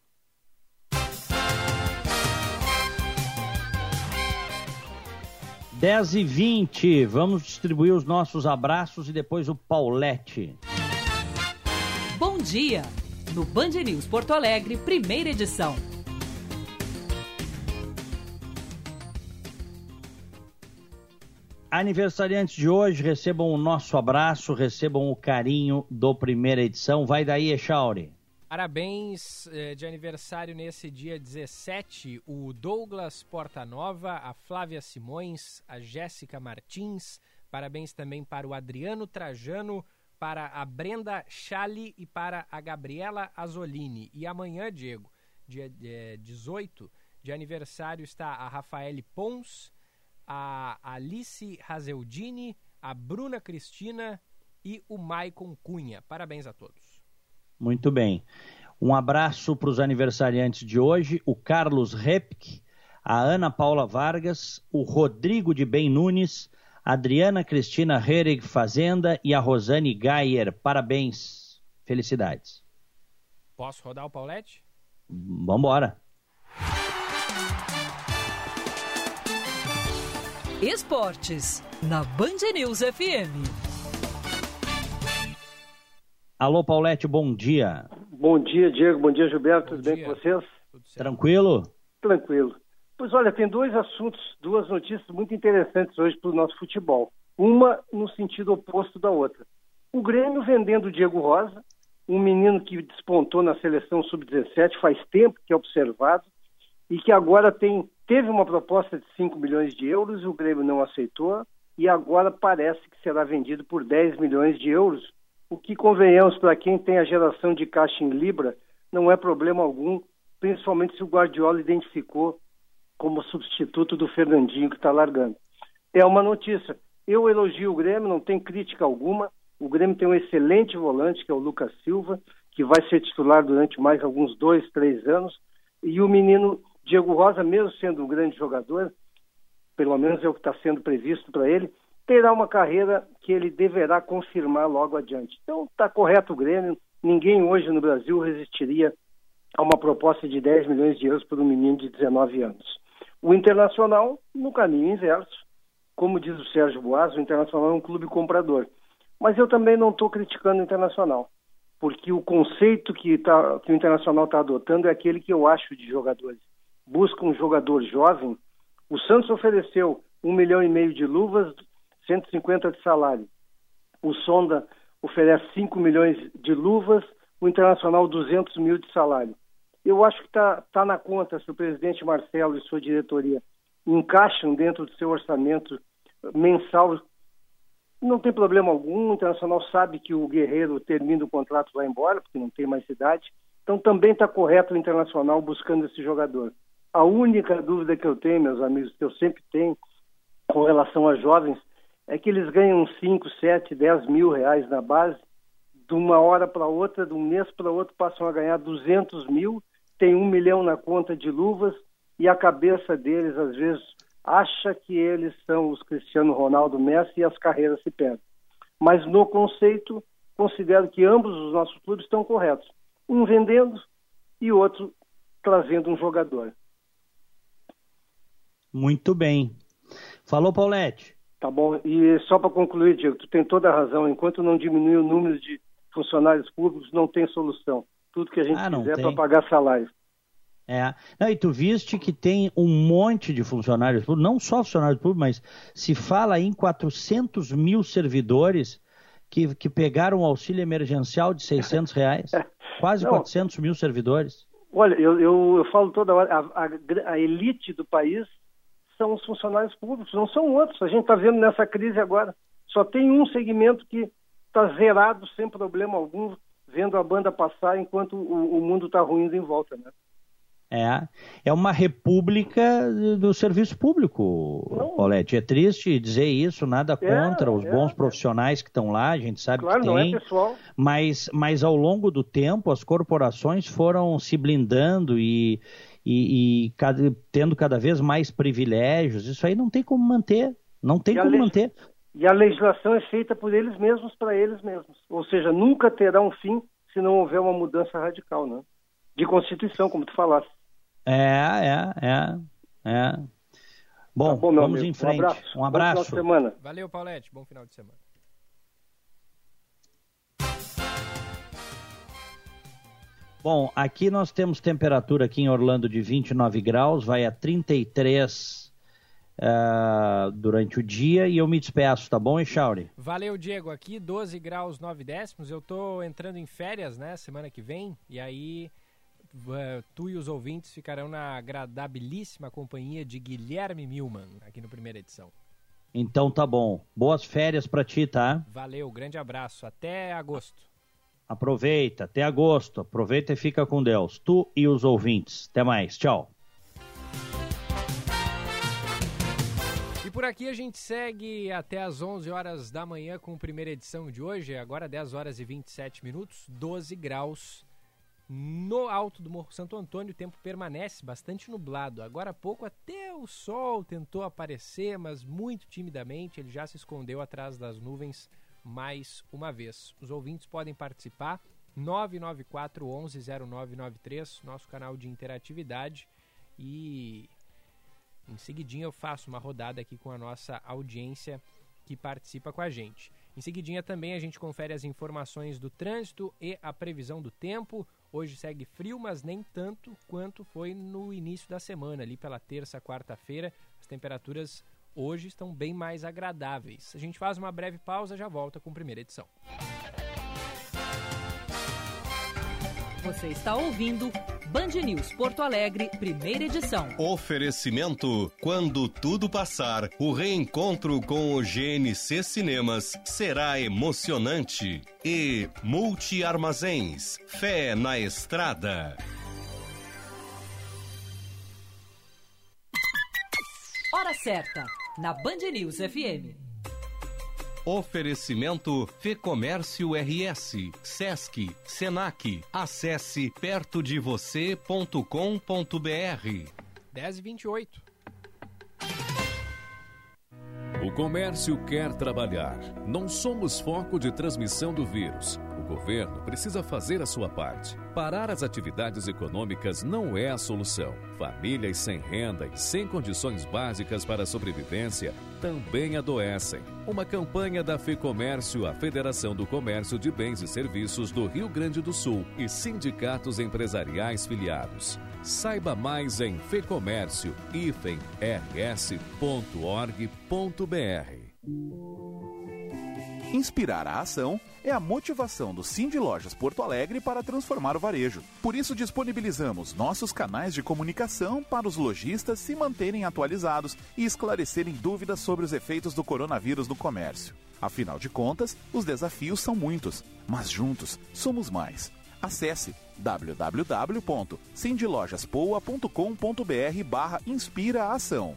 10 e 20 vamos distribuir os nossos abraços e depois o Paulette. Bom dia! No Band News Porto Alegre, primeira edição. Aniversariantes de hoje, recebam o nosso abraço, recebam o carinho do primeira edição. Vai daí, Echauri. Parabéns eh, de aniversário nesse dia 17, o Douglas Portanova, a Flávia Simões, a Jéssica Martins. Parabéns também para o Adriano Trajano, para a Brenda Chali e para a Gabriela Azolini. E amanhã, Diego, dia eh, 18, de aniversário está a Rafaele Pons, a Alice Razeldini, a Bruna Cristina e o Maicon Cunha. Parabéns a todos. Muito bem. Um abraço para os aniversariantes de hoje, o Carlos Repke, a Ana Paula Vargas, o Rodrigo de Bem Nunes, a Adriana Cristina Herig Fazenda e a Rosane Gayer. Parabéns. Felicidades. Posso rodar o Paulette? Vamos embora. Esportes, na Band News FM. Alô, Paulette, bom dia. Bom dia, Diego. Bom dia, Gilberto. Tudo bom bem dia. com vocês? Tranquilo? Tranquilo. Pois olha, tem dois assuntos, duas notícias muito interessantes hoje para o nosso futebol. Uma no sentido oposto da outra. O Grêmio vendendo o Diego Rosa, um menino que despontou na seleção sub-17 faz tempo que é observado e que agora tem teve uma proposta de 5 milhões de euros, o Grêmio não aceitou e agora parece que será vendido por 10 milhões de euros, o que convenhamos para quem tem a geração de caixa em libra, não é problema algum, principalmente se o Guardiola identificou como substituto do Fernandinho que está largando. É uma notícia. Eu elogio o Grêmio, não tem crítica alguma. O Grêmio tem um excelente volante, que é o Lucas Silva, que vai ser titular durante mais alguns dois, três anos. E o menino Diego Rosa, mesmo sendo um grande jogador, pelo menos é o que está sendo previsto para ele, terá uma carreira que ele deverá confirmar logo adiante. Então está correto o Grêmio. Ninguém hoje no Brasil resistiria a uma proposta de 10 milhões de euros por um menino de 19 anos. O Internacional, no caminho inverso, como diz o Sérgio Boas, o Internacional é um clube comprador. Mas eu também não estou criticando o Internacional, porque o conceito que, tá, que o Internacional está adotando é aquele que eu acho de jogadores. Busca um jogador jovem. O Santos ofereceu um milhão e meio de luvas, 150 de salário. O Sonda oferece 5 milhões de luvas, o Internacional 200 mil de salário. Eu acho que está tá na conta se o presidente Marcelo e sua diretoria encaixam dentro do seu orçamento mensal, não tem problema algum. O Internacional sabe que o Guerreiro termina o contrato vai embora, porque não tem mais idade. Então também está correto o Internacional buscando esse jogador. A única dúvida que eu tenho, meus amigos, que eu sempre tenho com relação a jovens, é que eles ganham 5, 7, 10 mil reais na base, de uma hora para outra, de um mês para outro, passam a ganhar 200 mil, tem um milhão na conta de luvas, e a cabeça deles, às vezes, acha que eles são os Cristiano Ronaldo Messi e as carreiras se perdem. Mas no conceito, considero que ambos os nossos clubes estão corretos. Um vendendo e outro trazendo um jogador. Muito bem. Falou, Paulette. Tá bom. E só para concluir, Diego, tu tem toda a razão. Enquanto não diminuir o número de funcionários públicos, não tem solução. Tudo que a gente ah, quiser é para pagar salário. É. Não, e tu viste que tem um monte de funcionários públicos, não só funcionários públicos, mas se fala em 400 mil servidores que, que pegaram o auxílio emergencial de 600 reais. Quase não, 400 mil servidores. Olha, eu, eu, eu falo toda hora, a, a, a, elite do país são os funcionários públicos, não são outros. A gente está vendo nessa crise agora. Só tem um segmento que está zerado sem problema algum, vendo a banda passar enquanto o, o mundo está ruindo em volta, né? É, é uma república do serviço público, não. Paulette. É triste dizer isso, nada é, contra é, os bons é, profissionais que estão lá, a gente sabe claro, que tem. Não é pessoal. Mas, mas ao longo do tempo as corporações foram se blindando e, e, e cada, tendo cada vez mais privilégios. Isso aí não tem como manter. Não tem e como manter. E a legislação é feita por eles mesmos para eles mesmos. Ou seja, nunca terá um fim se não houver uma mudança radical, né? De Constituição, como tu falaste. É, é, é, é. Bom, tá bom vamos amigo. em frente. Um abraço. Um abraço. Bom semana. Valeu, Paulette. Bom final de semana. Bom, aqui nós temos temperatura aqui em Orlando de 29 graus, vai a 33 uh, eh, durante o dia e eu me despeço, tá bom, Echauri? Valeu, Diego. Aqui 12 graus 9 décimos. Eu tô entrando em férias, né, semana que vem, e aí uh, tu e os ouvintes ficarão na agradabilíssima companhia de Guilherme Milman, aqui no primeira edição. Então tá bom. Boas férias para ti, tá? Valeu, grande abraço. Até agosto. Aproveita, até agosto. Aproveita e fica com Deus. Tu e os ouvintes. Até mais. Tchau. E por aqui a gente segue até às 11 horas da manhã com a primeira edição de hoje. Agora 10 horas e 27 minutos, 12 graus no alto do Morro Santo Antônio, o tempo permanece bastante nublado. Agora há pouco até o sol tentou aparecer, mas muito timidamente ele já se escondeu atrás das nuvens mais uma vez. Os ouvintes podem participar 994 11 0993, nosso canal de interatividade e em seguidinha eu faço uma rodada aqui com a nossa audiência que participa com a gente. Em seguidinha também a gente confere as informações do trânsito e a previsão do tempo. Hoje segue frio, mas nem tanto quanto foi no início da semana, ali pela terça, quarta-feira. As temperaturas hoje estão bem mais agradáveis. A gente faz uma breve pausa já volta com a primeira edição. Você está ouvindo Band News Porto Alegre, primeira edição. Oferecimento: quando tudo passar, o reencontro com o GNC Cinemas será emocionante. E Multiarmazéns, fé na estrada. Hora certa na Band News FM. Oferecimento Fecomércio RS, Sesc, Senac. Acesse pertodevocê.com.br. 10 e 28. O comércio quer trabalhar. Não somos foco de transmissão do vírus. Governo precisa fazer a sua parte. Parar as atividades econômicas não é a solução. Famílias sem renda e sem condições básicas para a sobrevivência também adoecem. Uma campanha da FEComércio, a Federação do Comércio de Bens e Serviços do Rio Grande do Sul e sindicatos empresariais filiados. Saiba mais em fecomércio-rs.org.br. Inspirar a ação é a motivação do Cindy Lojas Porto Alegre para transformar o varejo. Por isso disponibilizamos nossos canais de comunicação para os lojistas se manterem atualizados e esclarecerem dúvidas sobre os efeitos do coronavírus no comércio. Afinal de contas, os desafios são muitos, mas juntos somos mais. Acesse www.cindylojaspoa.com.br barra Inspira Ação.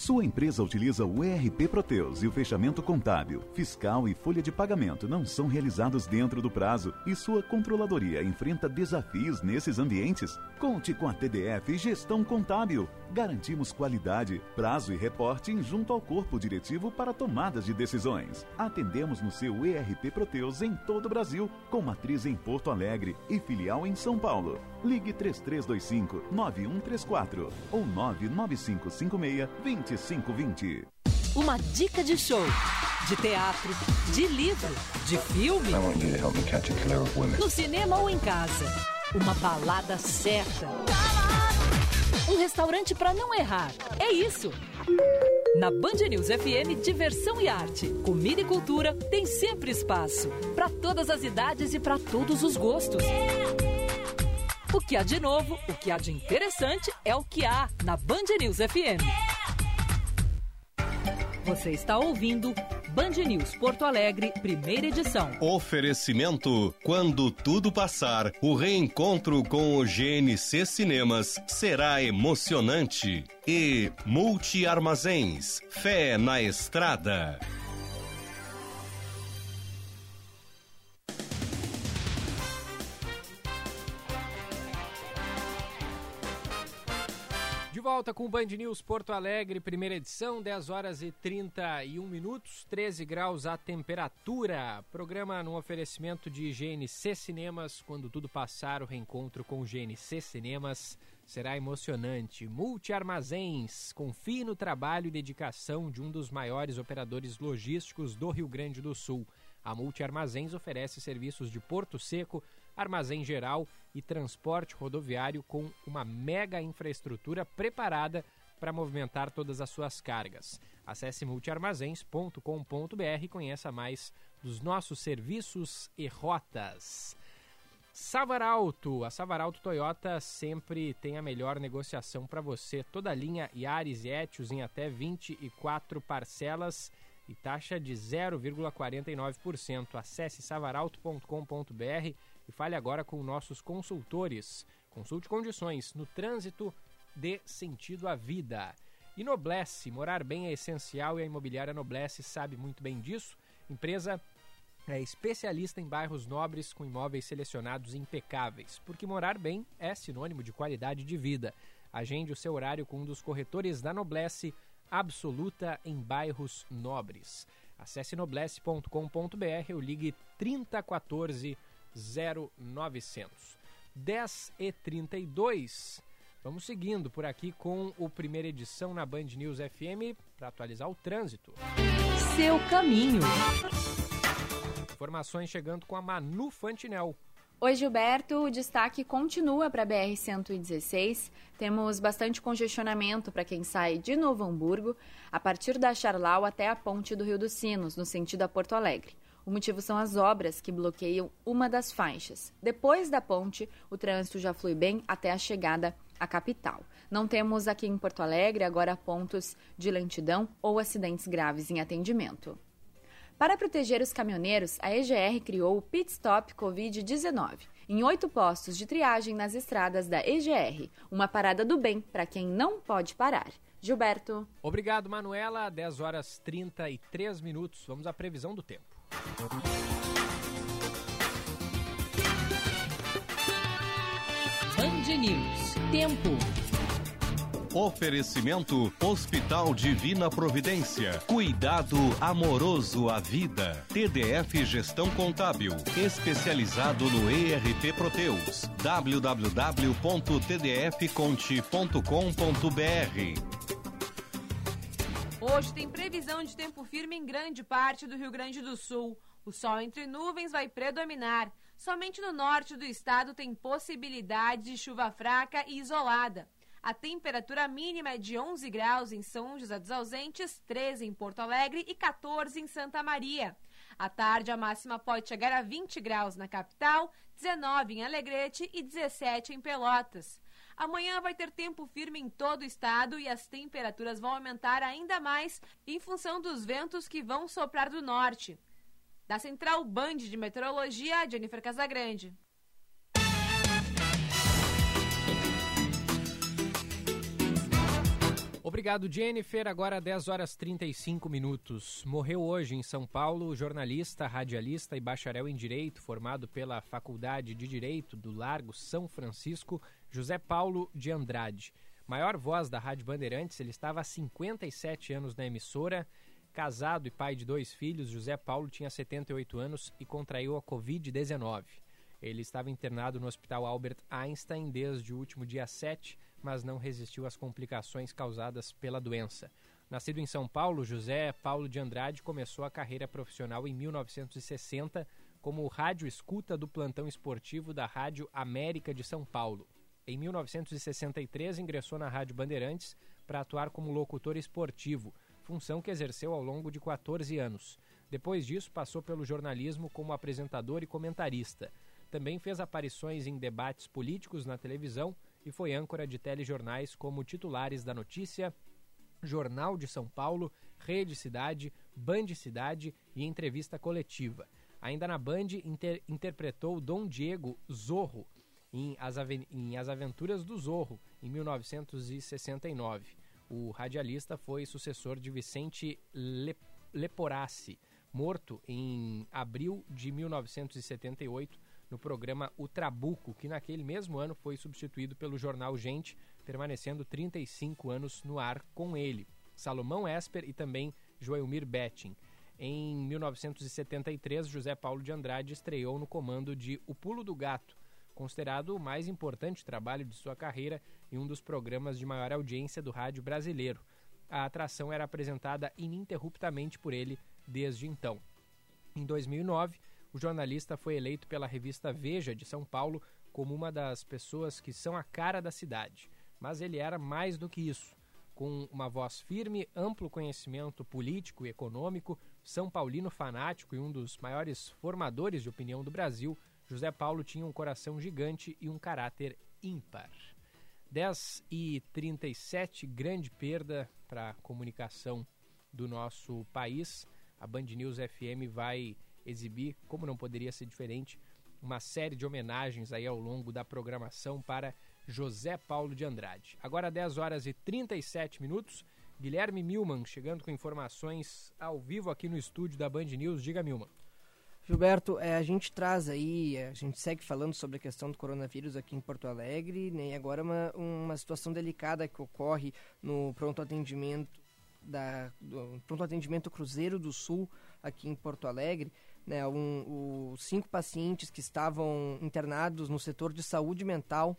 Sua empresa utiliza o ERP Proteus e o fechamento contábil, fiscal e folha de pagamento não são realizados dentro do prazo e sua controladoria enfrenta desafios nesses ambientes? Conte com a TDF Gestão Contábil. Garantimos qualidade, prazo e reporting junto ao corpo diretivo para tomadas de decisões. Atendemos no seu ERP Proteus em todo o Brasil, com matriz em Porto Alegre e filial em São Paulo. Ligue 3325 9134 ou 99556 2520. Uma dica de show. De teatro, de livro, de filme. No cinema ou em casa. Uma balada certa. Um restaurante para não errar. É isso. Na Band News FM, diversão e arte, comida e cultura tem sempre espaço. Para todas as idades e para todos os gostos. O que há de novo, o que há de interessante é o que há na Band News FM. Você está ouvindo Band News Porto Alegre, primeira edição. Oferecimento: quando tudo passar, o reencontro com o GNC Cinemas será emocionante. E Multi Armazéns, fé na estrada. De volta com o Band News Porto Alegre, primeira edição, 10 horas e 31 minutos, 13 graus a temperatura. Programa no oferecimento de GNC Cinemas. Quando tudo passar, o reencontro com GNC Cinemas será emocionante. Multi Armazéns, confie no trabalho e dedicação de um dos maiores operadores logísticos do Rio Grande do Sul. A Multi Armazéns oferece serviços de porto seco, armazém geral e transporte rodoviário com uma mega infraestrutura preparada para movimentar todas as suas cargas. Acesse multiarmazéns.com.br e conheça mais dos nossos serviços e rotas. Savaralto, a Savaralto Toyota sempre tem a melhor negociação para você. Toda a linha Yaris e Etios em até 24 parcelas e taxa de 0,49%. Acesse savaralto.com.br e fale agora com nossos consultores. Consulte condições no trânsito dê sentido à vida. E Noblesse, morar bem é essencial e a imobiliária Noblesse sabe muito bem disso. Empresa é especialista em bairros nobres com imóveis selecionados impecáveis, porque morar bem é sinônimo de qualidade de vida. Agende o seu horário com um dos corretores da Noblesse absoluta em bairros nobres. Acesse noblesse.com.br ou ligue 3014 0900. 10 e 32 Vamos seguindo por aqui com o primeira edição na Band News FM para atualizar o trânsito. Seu caminho. Informações chegando com a Manu Fantinel. Oi, Gilberto. O destaque continua para a BR-116. Temos bastante congestionamento para quem sai de Novo Hamburgo, a partir da Charlau até a ponte do Rio dos Sinos, no sentido a Porto Alegre. O motivo são as obras que bloqueiam uma das faixas. Depois da ponte, o trânsito já flui bem até a chegada à capital. Não temos aqui em Porto Alegre agora pontos de lentidão ou acidentes graves em atendimento. Para proteger os caminhoneiros, a EGR criou o Pit Stop Covid-19 em oito postos de triagem nas estradas da EGR. Uma parada do bem para quem não pode parar. Gilberto. Obrigado, Manuela. 10 horas 33 minutos. Vamos à previsão do tempo. Band News. Tempo. Oferecimento Hospital Divina Providência. Cuidado amoroso à vida. TDF Gestão Contábil. Especializado no ERP Proteus. www.tdfconte.com.br Hoje tem previsão de tempo firme em grande parte do Rio Grande do Sul. O sol entre nuvens vai predominar. Somente no norte do estado tem possibilidade de chuva fraca e isolada. A temperatura mínima é de 11 graus em São José dos Ausentes, 13 em Porto Alegre e 14 em Santa Maria. À tarde, a máxima pode chegar a 20 graus na capital, 19 em Alegrete e 17 em Pelotas. Amanhã vai ter tempo firme em todo o estado e as temperaturas vão aumentar ainda mais em função dos ventos que vão soprar do norte. Da Central Band de Meteorologia, Jennifer Casagrande. Obrigado, Jennifer. Agora 10 horas 35 minutos. Morreu hoje em São Paulo jornalista, radialista e bacharel em Direito, formado pela Faculdade de Direito do Largo São Francisco, José Paulo de Andrade. Maior voz da Rádio Bandeirantes, ele estava há 57 anos na emissora. Casado e pai de dois filhos, José Paulo tinha 78 anos e contraiu a Covid-19. Ele estava internado no Hospital Albert Einstein desde o último dia 7 mas não resistiu às complicações causadas pela doença. Nascido em São Paulo, José Paulo de Andrade começou a carreira profissional em 1960 como rádio escuta do plantão esportivo da Rádio América de São Paulo. Em 1963, ingressou na Rádio Bandeirantes para atuar como locutor esportivo, função que exerceu ao longo de 14 anos. Depois disso, passou pelo jornalismo como apresentador e comentarista. Também fez aparições em debates políticos na televisão e foi âncora de telejornais como Titulares da Notícia, Jornal de São Paulo, Rede Cidade, Band Cidade e Entrevista Coletiva. Ainda na Band, inter interpretou Dom Diego Zorro em As, em As Aventuras do Zorro, em 1969. O radialista foi sucessor de Vicente Le Leporassi, morto em abril de 1978 no programa O Trabuco, que naquele mesmo ano foi substituído pelo jornal Gente, permanecendo 35 anos no ar com ele. Salomão Esper e também Joelmir Betting. Em 1973, José Paulo de Andrade estreou no comando de O Pulo do Gato, considerado o mais importante trabalho de sua carreira e um dos programas de maior audiência do rádio brasileiro. A atração era apresentada ininterruptamente por ele desde então. Em 2009, o jornalista foi eleito pela revista Veja de São Paulo como uma das pessoas que são a cara da cidade. Mas ele era mais do que isso. Com uma voz firme, amplo conhecimento político e econômico, São Paulino fanático e um dos maiores formadores de opinião do Brasil, José Paulo tinha um coração gigante e um caráter ímpar. 10 e 37, grande perda para a comunicação do nosso país. A Band News FM vai exibir, como não poderia ser diferente, uma série de homenagens aí ao longo da programação para José Paulo de Andrade. Agora 10 horas e 37 minutos. Guilherme Milman chegando com informações ao vivo aqui no estúdio da Band News. Diga, Milman. Gilberto, é, a gente traz aí, a gente segue falando sobre a questão do coronavírus aqui em Porto Alegre, né? E agora uma, uma situação delicada que ocorre no pronto atendimento da, do pronto atendimento Cruzeiro do Sul aqui em Porto Alegre né, um, os cinco pacientes que estavam internados no setor de saúde mental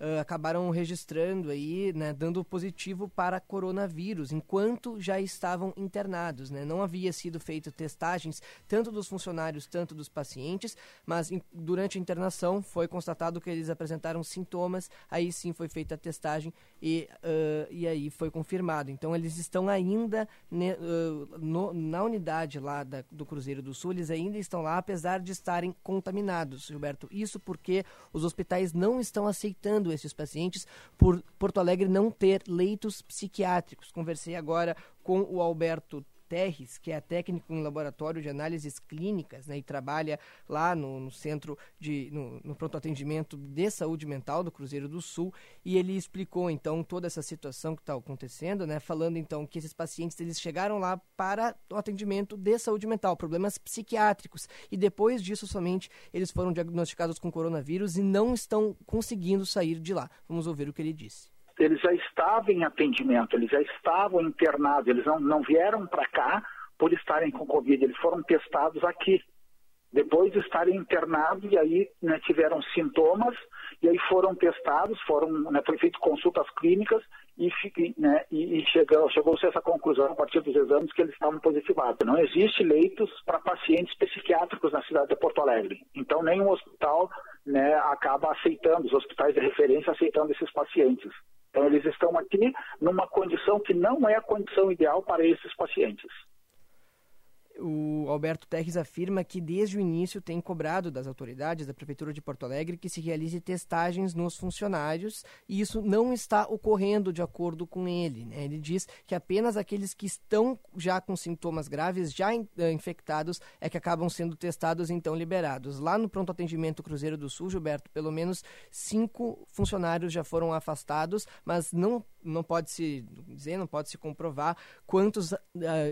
uh, acabaram registrando aí, né, dando positivo para coronavírus, enquanto já estavam internados, né? Não havia sido feito testagens tanto dos funcionários, tanto dos pacientes, mas in, durante a internação foi constatado que eles apresentaram sintomas, aí sim foi feita a testagem e, uh, e aí foi confirmado. Então eles estão ainda ne, uh, no, na unidade lá da, do Cruzeiro do Sul, eles ainda estão lá, apesar de estarem contaminados, Gilberto. Isso porque os hospitais não estão aceitando esses pacientes por Porto Alegre não ter leitos psiquiátricos. Conversei agora com o Alberto Terres, que é técnico em laboratório de análises clínicas, né, e trabalha lá no, no centro de no, no, pronto atendimento de saúde mental do Cruzeiro do Sul, e ele explicou então toda essa situação que está acontecendo, né, falando então que esses pacientes eles chegaram lá para o atendimento de saúde mental, problemas psiquiátricos, e depois disso somente eles foram diagnosticados com coronavírus e não estão conseguindo sair de lá. Vamos ouvir o que ele disse eles já estavam em atendimento, eles já estavam internados, eles não, não vieram para cá por estarem com Covid, eles foram testados aqui. Depois de estarem internados, e aí né, tiveram sintomas, e aí foram testados, foram, né, foi feito consultas clínicas, e, né, e, e chegou, chegou-se a essa conclusão, a partir dos exames, que eles estavam positivados. Não existe leitos para pacientes psiquiátricos na cidade de Porto Alegre. Então, nenhum hospital né, acaba aceitando, os hospitais de referência aceitando esses pacientes. Então, eles estão aqui numa condição que não é a condição ideal para esses pacientes o Alberto Terres afirma que desde o início tem cobrado das autoridades da Prefeitura de Porto Alegre que se realize testagens nos funcionários e isso não está ocorrendo de acordo com ele. Né? Ele diz que apenas aqueles que estão já com sintomas graves, já eh, infectados, é que acabam sendo testados e então liberados. Lá no pronto atendimento Cruzeiro do Sul, Gilberto, pelo menos cinco funcionários já foram afastados, mas não não pode se dizer, não pode se comprovar quantos uh,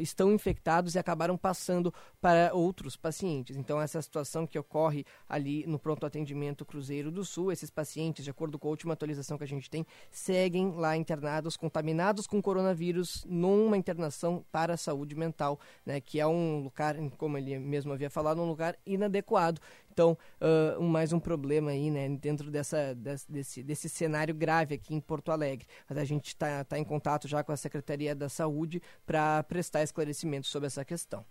estão infectados e acabaram passando para outros pacientes. Então, essa situação que ocorre ali no pronto atendimento Cruzeiro do Sul, esses pacientes, de acordo com a última atualização que a gente tem, seguem lá internados, contaminados com coronavírus, numa internação para a saúde mental, né, que é um lugar, como ele mesmo havia falado, um lugar inadequado. Então, uh, mais um problema aí, né, dentro dessa, desse, desse cenário grave aqui em Porto Alegre. Mas a gente está tá em contato já com a Secretaria da Saúde para prestar esclarecimentos sobre essa questão.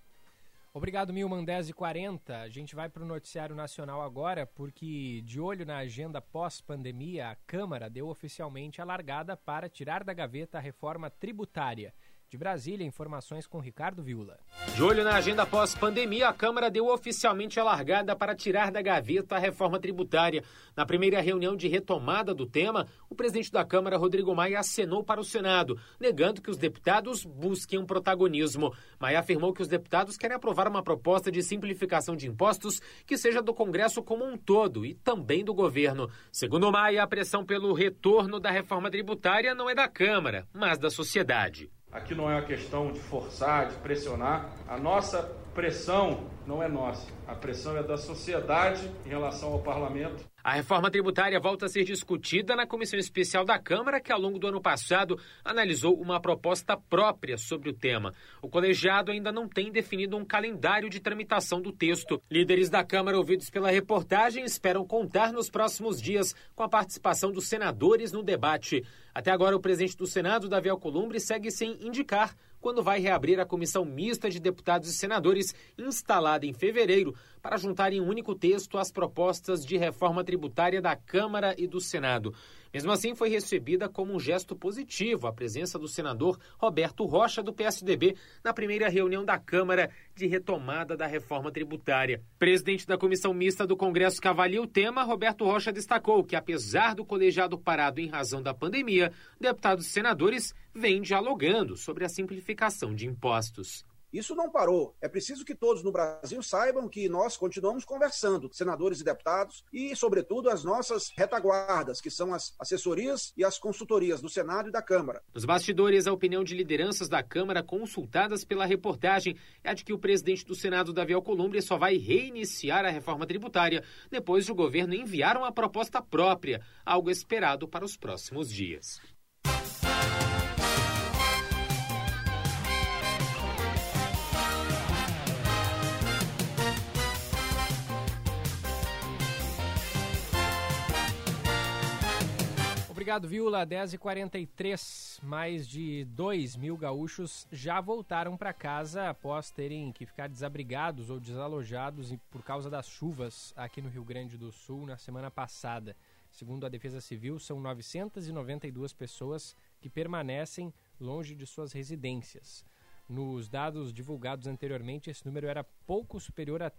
Obrigado, Milman 10 e 40. A gente vai para o Noticiário Nacional agora, porque, de olho na agenda pós-pandemia, a Câmara deu oficialmente a largada para tirar da gaveta a reforma tributária. De Brasília, informações com Ricardo Viula. De olho na agenda pós-pandemia, a Câmara deu oficialmente a largada para tirar da gaveta a reforma tributária. Na primeira reunião de retomada do tema, o presidente da Câmara, Rodrigo Maia, acenou para o Senado, negando que os deputados busquem um protagonismo. Maia afirmou que os deputados querem aprovar uma proposta de simplificação de impostos que seja do Congresso como um todo e também do governo. Segundo Maia, a pressão pelo retorno da reforma tributária não é da Câmara, mas da sociedade. Aqui não é uma questão de forçar, de pressionar. A nossa pressão não é nossa. A pressão é da sociedade em relação ao parlamento. A reforma tributária volta a ser discutida na Comissão Especial da Câmara, que ao longo do ano passado analisou uma proposta própria sobre o tema. O colegiado ainda não tem definido um calendário de tramitação do texto. Líderes da Câmara ouvidos pela reportagem esperam contar nos próximos dias com a participação dos senadores no debate. Até agora, o presidente do Senado, Davi Alcolumbre, segue sem indicar quando vai reabrir a comissão mista de deputados e senadores instalada em fevereiro para juntar em um único texto as propostas de reforma tributária da Câmara e do Senado. Mesmo assim, foi recebida como um gesto positivo a presença do senador Roberto Rocha, do PSDB, na primeira reunião da Câmara de retomada da reforma tributária. Presidente da comissão mista do Congresso que avalia o tema, Roberto Rocha destacou que, apesar do colegiado parado em razão da pandemia, deputados e senadores vêm dialogando sobre a simplificação de impostos. Isso não parou. É preciso que todos no Brasil saibam que nós continuamos conversando, senadores e deputados, e, sobretudo, as nossas retaguardas, que são as assessorias e as consultorias do Senado e da Câmara. Nos bastidores, a opinião de lideranças da Câmara consultadas pela reportagem é de que o presidente do Senado, Davi Alcolumbre, só vai reiniciar a reforma tributária depois de o governo enviar uma proposta própria, algo esperado para os próximos dias. Obrigado, Viola. 10h43. Mais de 2 mil gaúchos já voltaram para casa após terem que ficar desabrigados ou desalojados por causa das chuvas aqui no Rio Grande do Sul na semana passada. Segundo a Defesa Civil, são 992 pessoas que permanecem longe de suas residências. Nos dados divulgados anteriormente, esse número era pouco superior a,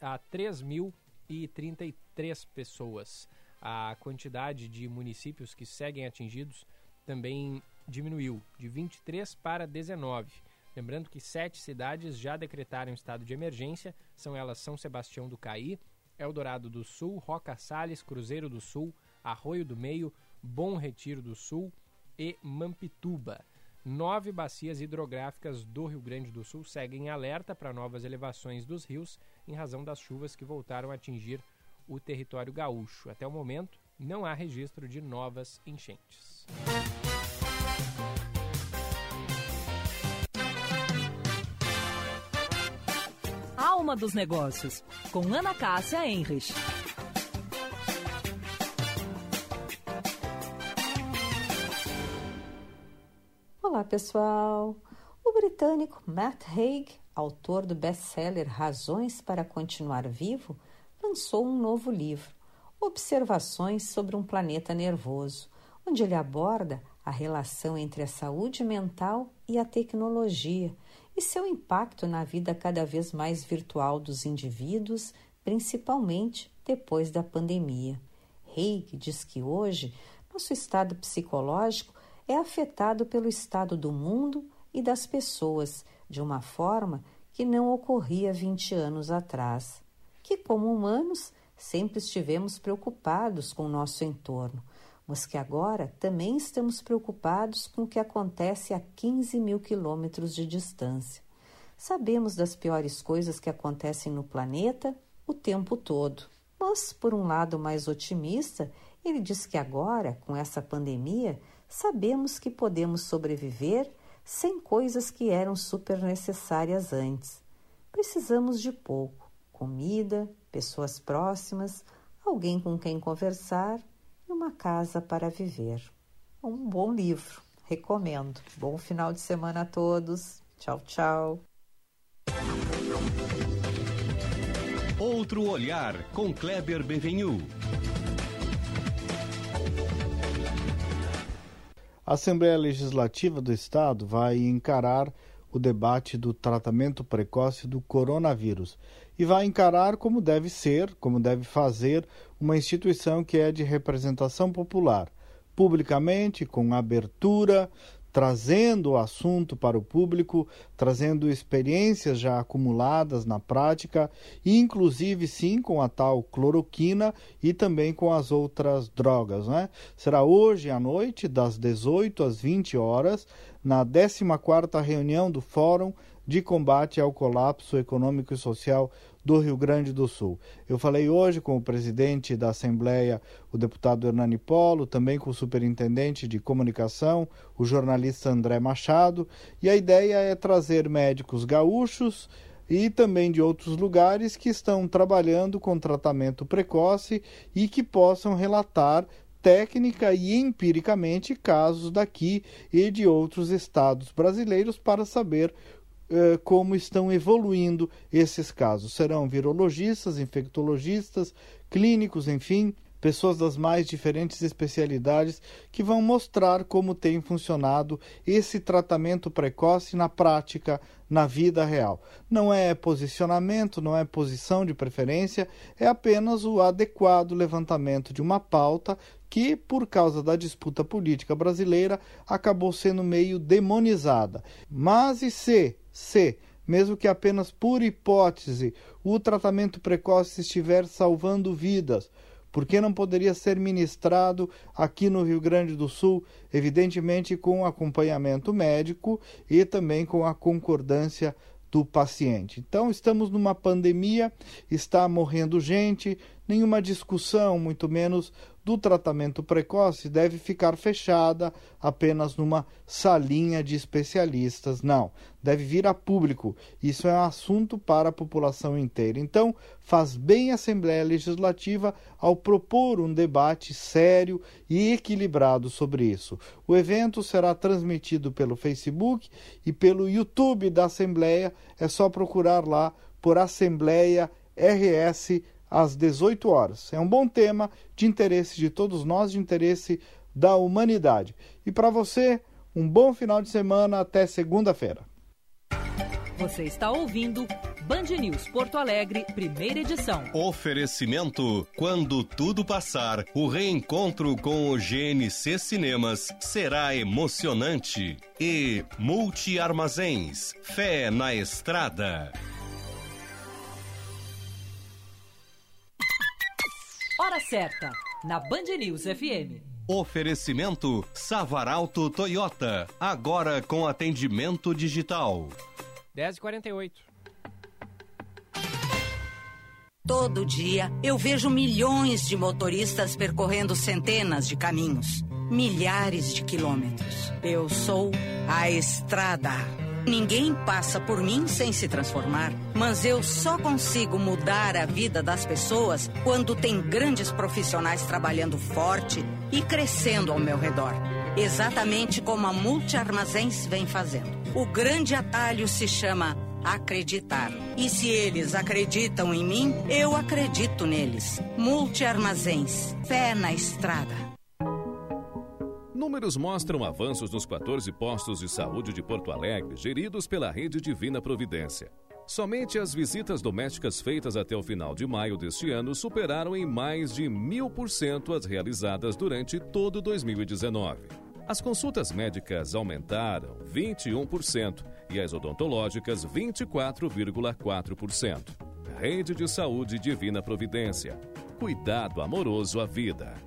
a 3.033 pessoas. A quantidade de municípios que seguem atingidos também diminuiu, de 23 para 19. Lembrando que sete cidades já decretaram estado de emergência, são elas São Sebastião do Caí, Eldorado do Sul, Roca Salles, Cruzeiro do Sul, Arroio do Meio, Bom Retiro do Sul e Mampituba. Nove bacias hidrográficas do Rio Grande do Sul seguem em alerta para novas elevações dos rios em razão das chuvas que voltaram a atingir o território gaúcho. Até o momento, não há registro de novas enchentes. Alma dos Negócios, com Ana Cássia Enrich. Olá, pessoal! O britânico Matt Haig, autor do best-seller Razões para Continuar Vivo, lançou um novo livro, Observações sobre um Planeta Nervoso, onde ele aborda a relação entre a saúde mental e a tecnologia e seu impacto na vida cada vez mais virtual dos indivíduos, principalmente depois da pandemia. Haig diz que hoje nosso estado psicológico é afetado pelo estado do mundo e das pessoas de uma forma que não ocorria 20 anos atrás. Que, como humanos, sempre estivemos preocupados com o nosso entorno, mas que agora também estamos preocupados com o que acontece a 15 mil quilômetros de distância. Sabemos das piores coisas que acontecem no planeta o tempo todo. Mas, por um lado mais otimista, ele diz que agora, com essa pandemia, sabemos que podemos sobreviver sem coisas que eram super necessárias antes. Precisamos de pouco: comida, pessoas próximas, alguém com quem conversar e uma casa para viver. Um bom livro, recomendo. Bom final de semana a todos. Tchau, tchau. Outro olhar com Kleber Benvenu. A Assembleia Legislativa do Estado vai encarar o debate do tratamento precoce do coronavírus e vai encarar como deve ser, como deve fazer uma instituição que é de representação popular, publicamente, com abertura, trazendo o assunto para o público, trazendo experiências já acumuladas na prática, inclusive sim com a tal cloroquina e também com as outras drogas. Né? Será hoje à noite, das 18 às 20 horas, na 14ª reunião do Fórum de Combate ao Colapso Econômico e Social do Rio Grande do Sul. Eu falei hoje com o presidente da Assembleia, o deputado Hernani Polo, também com o superintendente de comunicação, o jornalista André Machado, e a ideia é trazer médicos gaúchos e também de outros lugares que estão trabalhando com tratamento precoce e que possam relatar técnica e empiricamente casos daqui e de outros estados brasileiros para saber eh, como estão evoluindo esses casos. Serão virologistas, infectologistas, clínicos, enfim, pessoas das mais diferentes especialidades que vão mostrar como tem funcionado esse tratamento precoce na prática, na vida real. Não é posicionamento, não é posição de preferência, é apenas o adequado levantamento de uma pauta que, por causa da disputa política brasileira, acabou sendo meio demonizada. Mas e se se, mesmo que apenas por hipótese, o tratamento precoce estiver salvando vidas, por que não poderia ser ministrado aqui no Rio Grande do Sul, evidentemente com acompanhamento médico e também com a concordância do paciente. Então, estamos numa pandemia, está morrendo gente, nenhuma discussão, muito menos do tratamento precoce deve ficar fechada apenas numa salinha de especialistas. Não, deve vir a público. Isso é um assunto para a população inteira. Então, faz bem a Assembleia Legislativa ao propor um debate sério e equilibrado sobre isso. O evento será transmitido pelo Facebook e pelo YouTube da Assembleia. É só procurar lá por Assembleia RS às 18 horas. É um bom tema de interesse de todos nós, de interesse da humanidade. E para você, um bom final de semana até segunda-feira. Você está ouvindo Band News Porto Alegre, primeira edição. Oferecimento: quando tudo passar, o reencontro com o GNC Cinemas será emocionante. E Multi Armazéns, fé na estrada. Hora certa, na Band News FM. Oferecimento Savaralto Toyota, agora com atendimento digital. 10h48. Todo dia eu vejo milhões de motoristas percorrendo centenas de caminhos, milhares de quilômetros. Eu sou a estrada. Ninguém passa por mim sem se transformar, mas eu só consigo mudar a vida das pessoas quando tem grandes profissionais trabalhando forte e crescendo ao meu redor. Exatamente como a Multi Armazéns vem fazendo. O grande atalho se chama acreditar. E se eles acreditam em mim, eu acredito neles. Multi Armazéns, fé na estrada. Números mostram avanços nos 14 postos de saúde de Porto Alegre, geridos pela Rede Divina Providência. Somente as visitas domésticas feitas até o final de maio deste ano superaram em mais de mil por cento as realizadas durante todo 2019. As consultas médicas aumentaram 21% e as odontológicas 24,4%. Rede de Saúde Divina Providência. Cuidado amoroso à vida.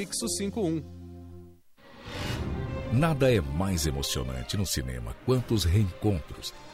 prefixo 51. Nada é mais emocionante no cinema quanto os reencontros.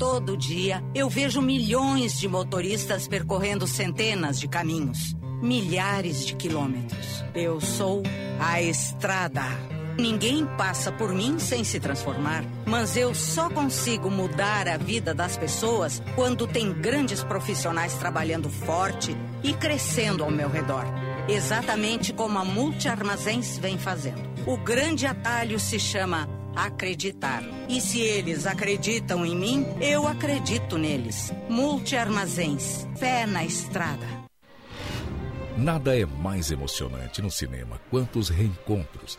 Todo dia eu vejo milhões de motoristas percorrendo centenas de caminhos, milhares de quilômetros. Eu sou a estrada. Ninguém passa por mim sem se transformar, mas eu só consigo mudar a vida das pessoas quando tem grandes profissionais trabalhando forte e crescendo ao meu redor. Exatamente como a Multi Armazéns vem fazendo. O grande atalho se chama acreditar. E se eles acreditam em mim, eu acredito neles. Multi Armazéns, fé na estrada. Nada é mais emocionante no cinema quanto os reencontros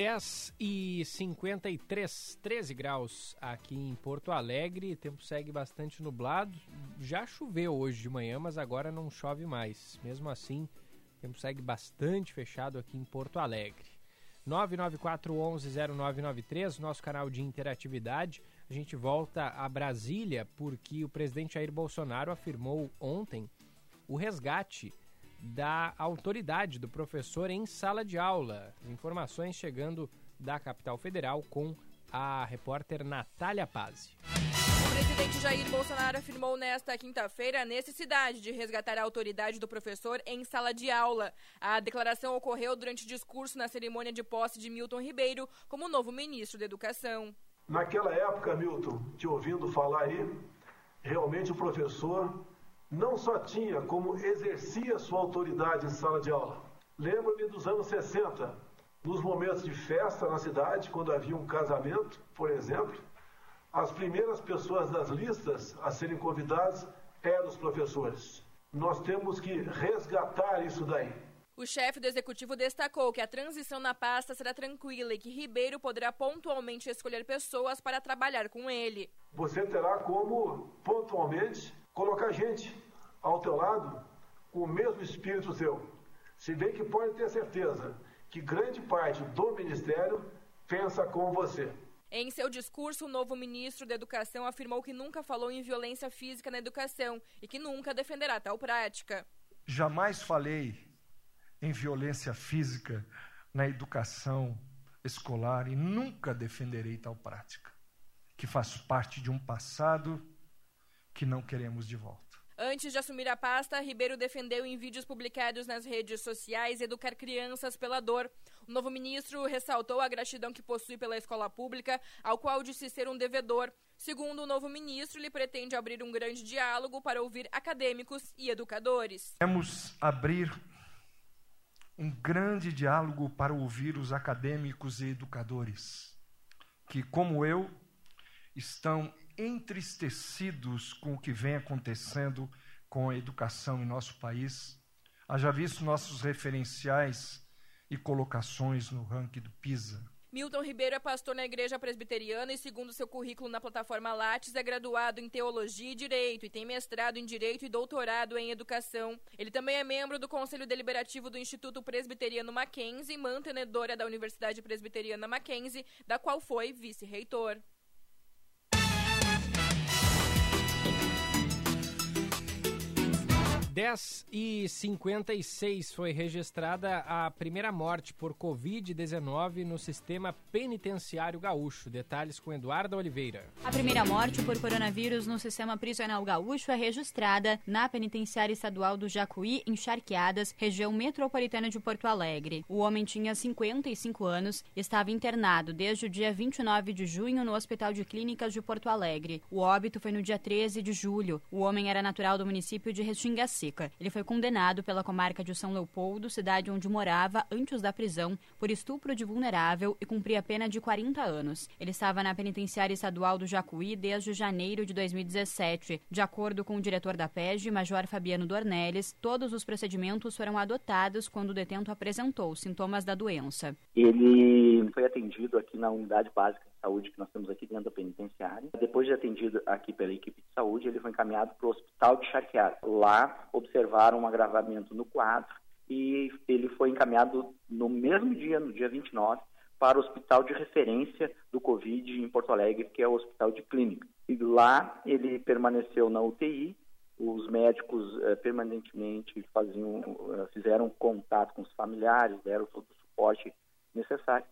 10 e 53, 13 graus aqui em Porto Alegre. O tempo segue bastante nublado. Já choveu hoje de manhã, mas agora não chove mais. Mesmo assim, o tempo segue bastante fechado aqui em Porto Alegre. 994-11-0993, nosso canal de interatividade. A gente volta a Brasília porque o presidente Jair Bolsonaro afirmou ontem o resgate da autoridade do professor em sala de aula. Informações chegando da capital federal com a repórter Natália Pazzi. O presidente Jair Bolsonaro afirmou nesta quinta-feira a necessidade de resgatar a autoridade do professor em sala de aula. A declaração ocorreu durante discurso na cerimônia de posse de Milton Ribeiro como novo ministro da Educação. Naquela época, Milton, te ouvindo falar aí, realmente o professor não só tinha, como exercia sua autoridade em sala de aula. Lembro-me dos anos 60, nos momentos de festa na cidade, quando havia um casamento, por exemplo, as primeiras pessoas das listas a serem convidadas eram os professores. Nós temos que resgatar isso daí. O chefe do executivo destacou que a transição na pasta será tranquila e que Ribeiro poderá pontualmente escolher pessoas para trabalhar com ele. Você terá como pontualmente colocar gente ao teu lado com o mesmo espírito seu. Se bem que pode ter certeza que grande parte do ministério pensa como você. Em seu discurso, o novo ministro da Educação afirmou que nunca falou em violência física na educação e que nunca defenderá tal prática. Jamais falei em violência física na educação escolar e nunca defenderei tal prática, que faz parte de um passado que não queremos de volta. Antes de assumir a pasta, Ribeiro defendeu em vídeos publicados nas redes sociais educar crianças pela dor. O novo ministro ressaltou a gratidão que possui pela escola pública, ao qual disse ser um devedor. Segundo o novo ministro, ele pretende abrir um grande diálogo para ouvir acadêmicos e educadores. Queremos abrir um grande diálogo para ouvir os acadêmicos e educadores, que, como eu, estão entristecidos com o que vem acontecendo com a educação em nosso país. Haja visto nossos referenciais e colocações no ranking do PISA. Milton Ribeiro é pastor na Igreja Presbiteriana e, segundo seu currículo na plataforma Lattes, é graduado em Teologia e Direito e tem mestrado em Direito e doutorado em Educação. Ele também é membro do Conselho Deliberativo do Instituto Presbiteriano Mackenzie, mantenedora da Universidade Presbiteriana Mackenzie, da qual foi vice-reitor. 10 e 56 foi registrada a primeira morte por Covid-19 no sistema penitenciário gaúcho. Detalhes com Eduardo Oliveira. A primeira morte por coronavírus no sistema prisional gaúcho é registrada na penitenciária estadual do Jacuí, em Charqueadas, região metropolitana de Porto Alegre. O homem tinha 55 anos e estava internado desde o dia 29 de junho no Hospital de Clínicas de Porto Alegre. O óbito foi no dia 13 de julho. O homem era natural do município de Restinga Ele foi condenado pela comarca de São Leopoldo, cidade onde morava antes da prisão, por estupro de vulnerável e cumpria pena de 40 anos. Ele estava na penitenciária estadual do Jacuí desde janeiro de 2017. De acordo com o diretor da PEG, Major Fabiano Dornelles, todos os procedimentos foram adotados quando o detento apresentou sintomas da doença. Ele foi atendido aqui na unidade básica saúde que nós temos aqui dentro da penitenciária. Depois de atendido aqui pela equipe de saúde, ele foi encaminhado para o hospital de Charqueado. Lá observaram um agravamento no quadro e ele foi encaminhado no mesmo dia, no dia 29, para o hospital de referência do Covid em Porto Alegre, que é o Hospital de Clínica. E lá ele permaneceu na UTI. Os médicos eh, permanentemente faziam, eh, fizeram contato com os familiares, deram todo o suporte necessário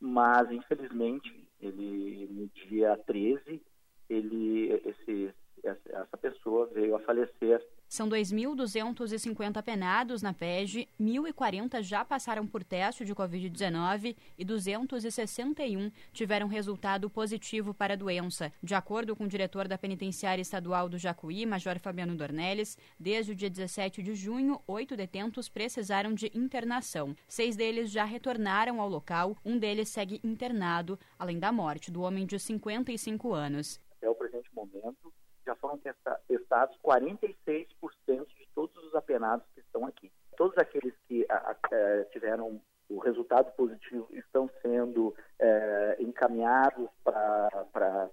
mas infelizmente ele no dia 13 ele esse essa pessoa veio a falecer São 2.250 penados na PEG, 1.040 já passaram por teste de Covid-19 e 261 tiveram resultado positivo para a doença. De acordo com o diretor da Penitenciária Estadual do Jacuí, Major Fabiano Dornelles, desde o dia 17 de junho, oito detentos precisaram de internação. Seis deles já retornaram ao local, um deles segue internado, além da morte do homem de 55 anos. Até o presente momento, já foram testados 46% de todos os apenados que estão aqui. Todos aqueles que a, a, é, tiveram o resultado positivo estão sendo é, encaminhados para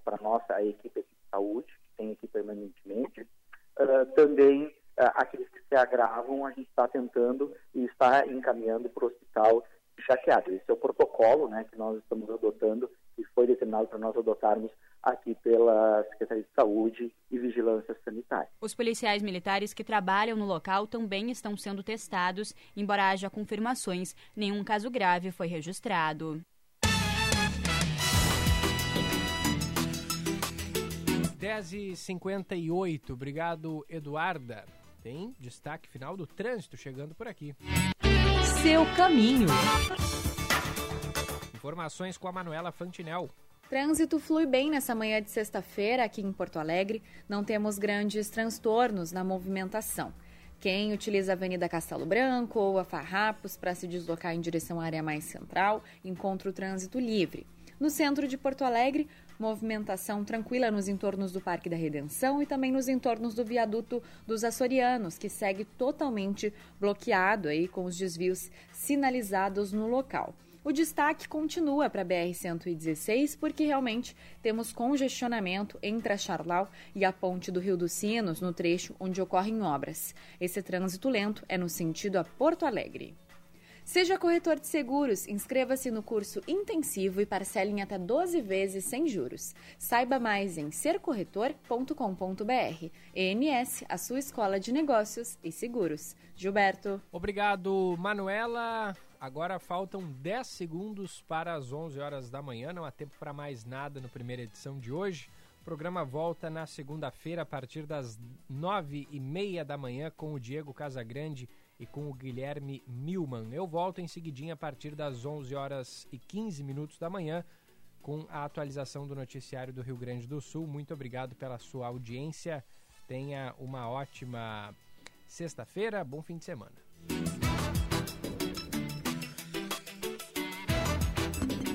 a nossa equipe de saúde, que tem aqui permanentemente. Uh, também uh, aqueles que se agravam, a gente está tentando e está encaminhando para o hospital chateado. Esse é o protocolo né, que nós estamos adotando e foi determinado para nós adotarmos aqui pela Secretaria de Saúde e Vigilância Sanitária. Os policiais militares que trabalham no local também estão sendo testados, embora haja confirmações, nenhum caso grave foi registrado. Dez e cinquenta Obrigado, Eduarda. Tem destaque final do trânsito chegando por aqui. Seu caminho. Informações com a Manuela Fantinel. Trânsito flui bem nessa manhã de sexta-feira aqui em Porto Alegre. Não temos grandes transtornos na movimentação. Quem utiliza a Avenida Castelo Branco ou a Farrapos para se deslocar em direção à área mais central encontra o trânsito livre. No centro de Porto Alegre, movimentação tranquila nos entornos do Parque da Redenção e também nos entornos do viaduto dos Açorianos, que segue totalmente bloqueado aí com os desvios sinalizados no local. O destaque continua para a BR-116, porque realmente temos congestionamento entre a Charlau e a ponte do Rio dos Sinos, no trecho onde ocorrem obras. Esse trânsito lento é no sentido a Porto Alegre. Seja corretor de seguros, inscreva-se no curso intensivo e parcele em até 12 vezes sem juros. Saiba mais em sercorretor.com.br. ENS, a sua escola de negócios e seguros. Gilberto. Obrigado, Manuela. Agora faltam 10 segundos para as 11 horas da manhã, não há tempo para mais nada no primeira edição de hoje. O programa volta na segunda-feira a partir das 9 e meia da manhã com o Diego Casagrande e com o Guilherme Milman. Eu volto em seguidinha a partir das 11 horas e 15 minutos da manhã com a atualização do noticiário do Rio Grande do Sul. Muito obrigado pela sua audiência. Tenha uma ótima sexta-feira, bom fim de semana.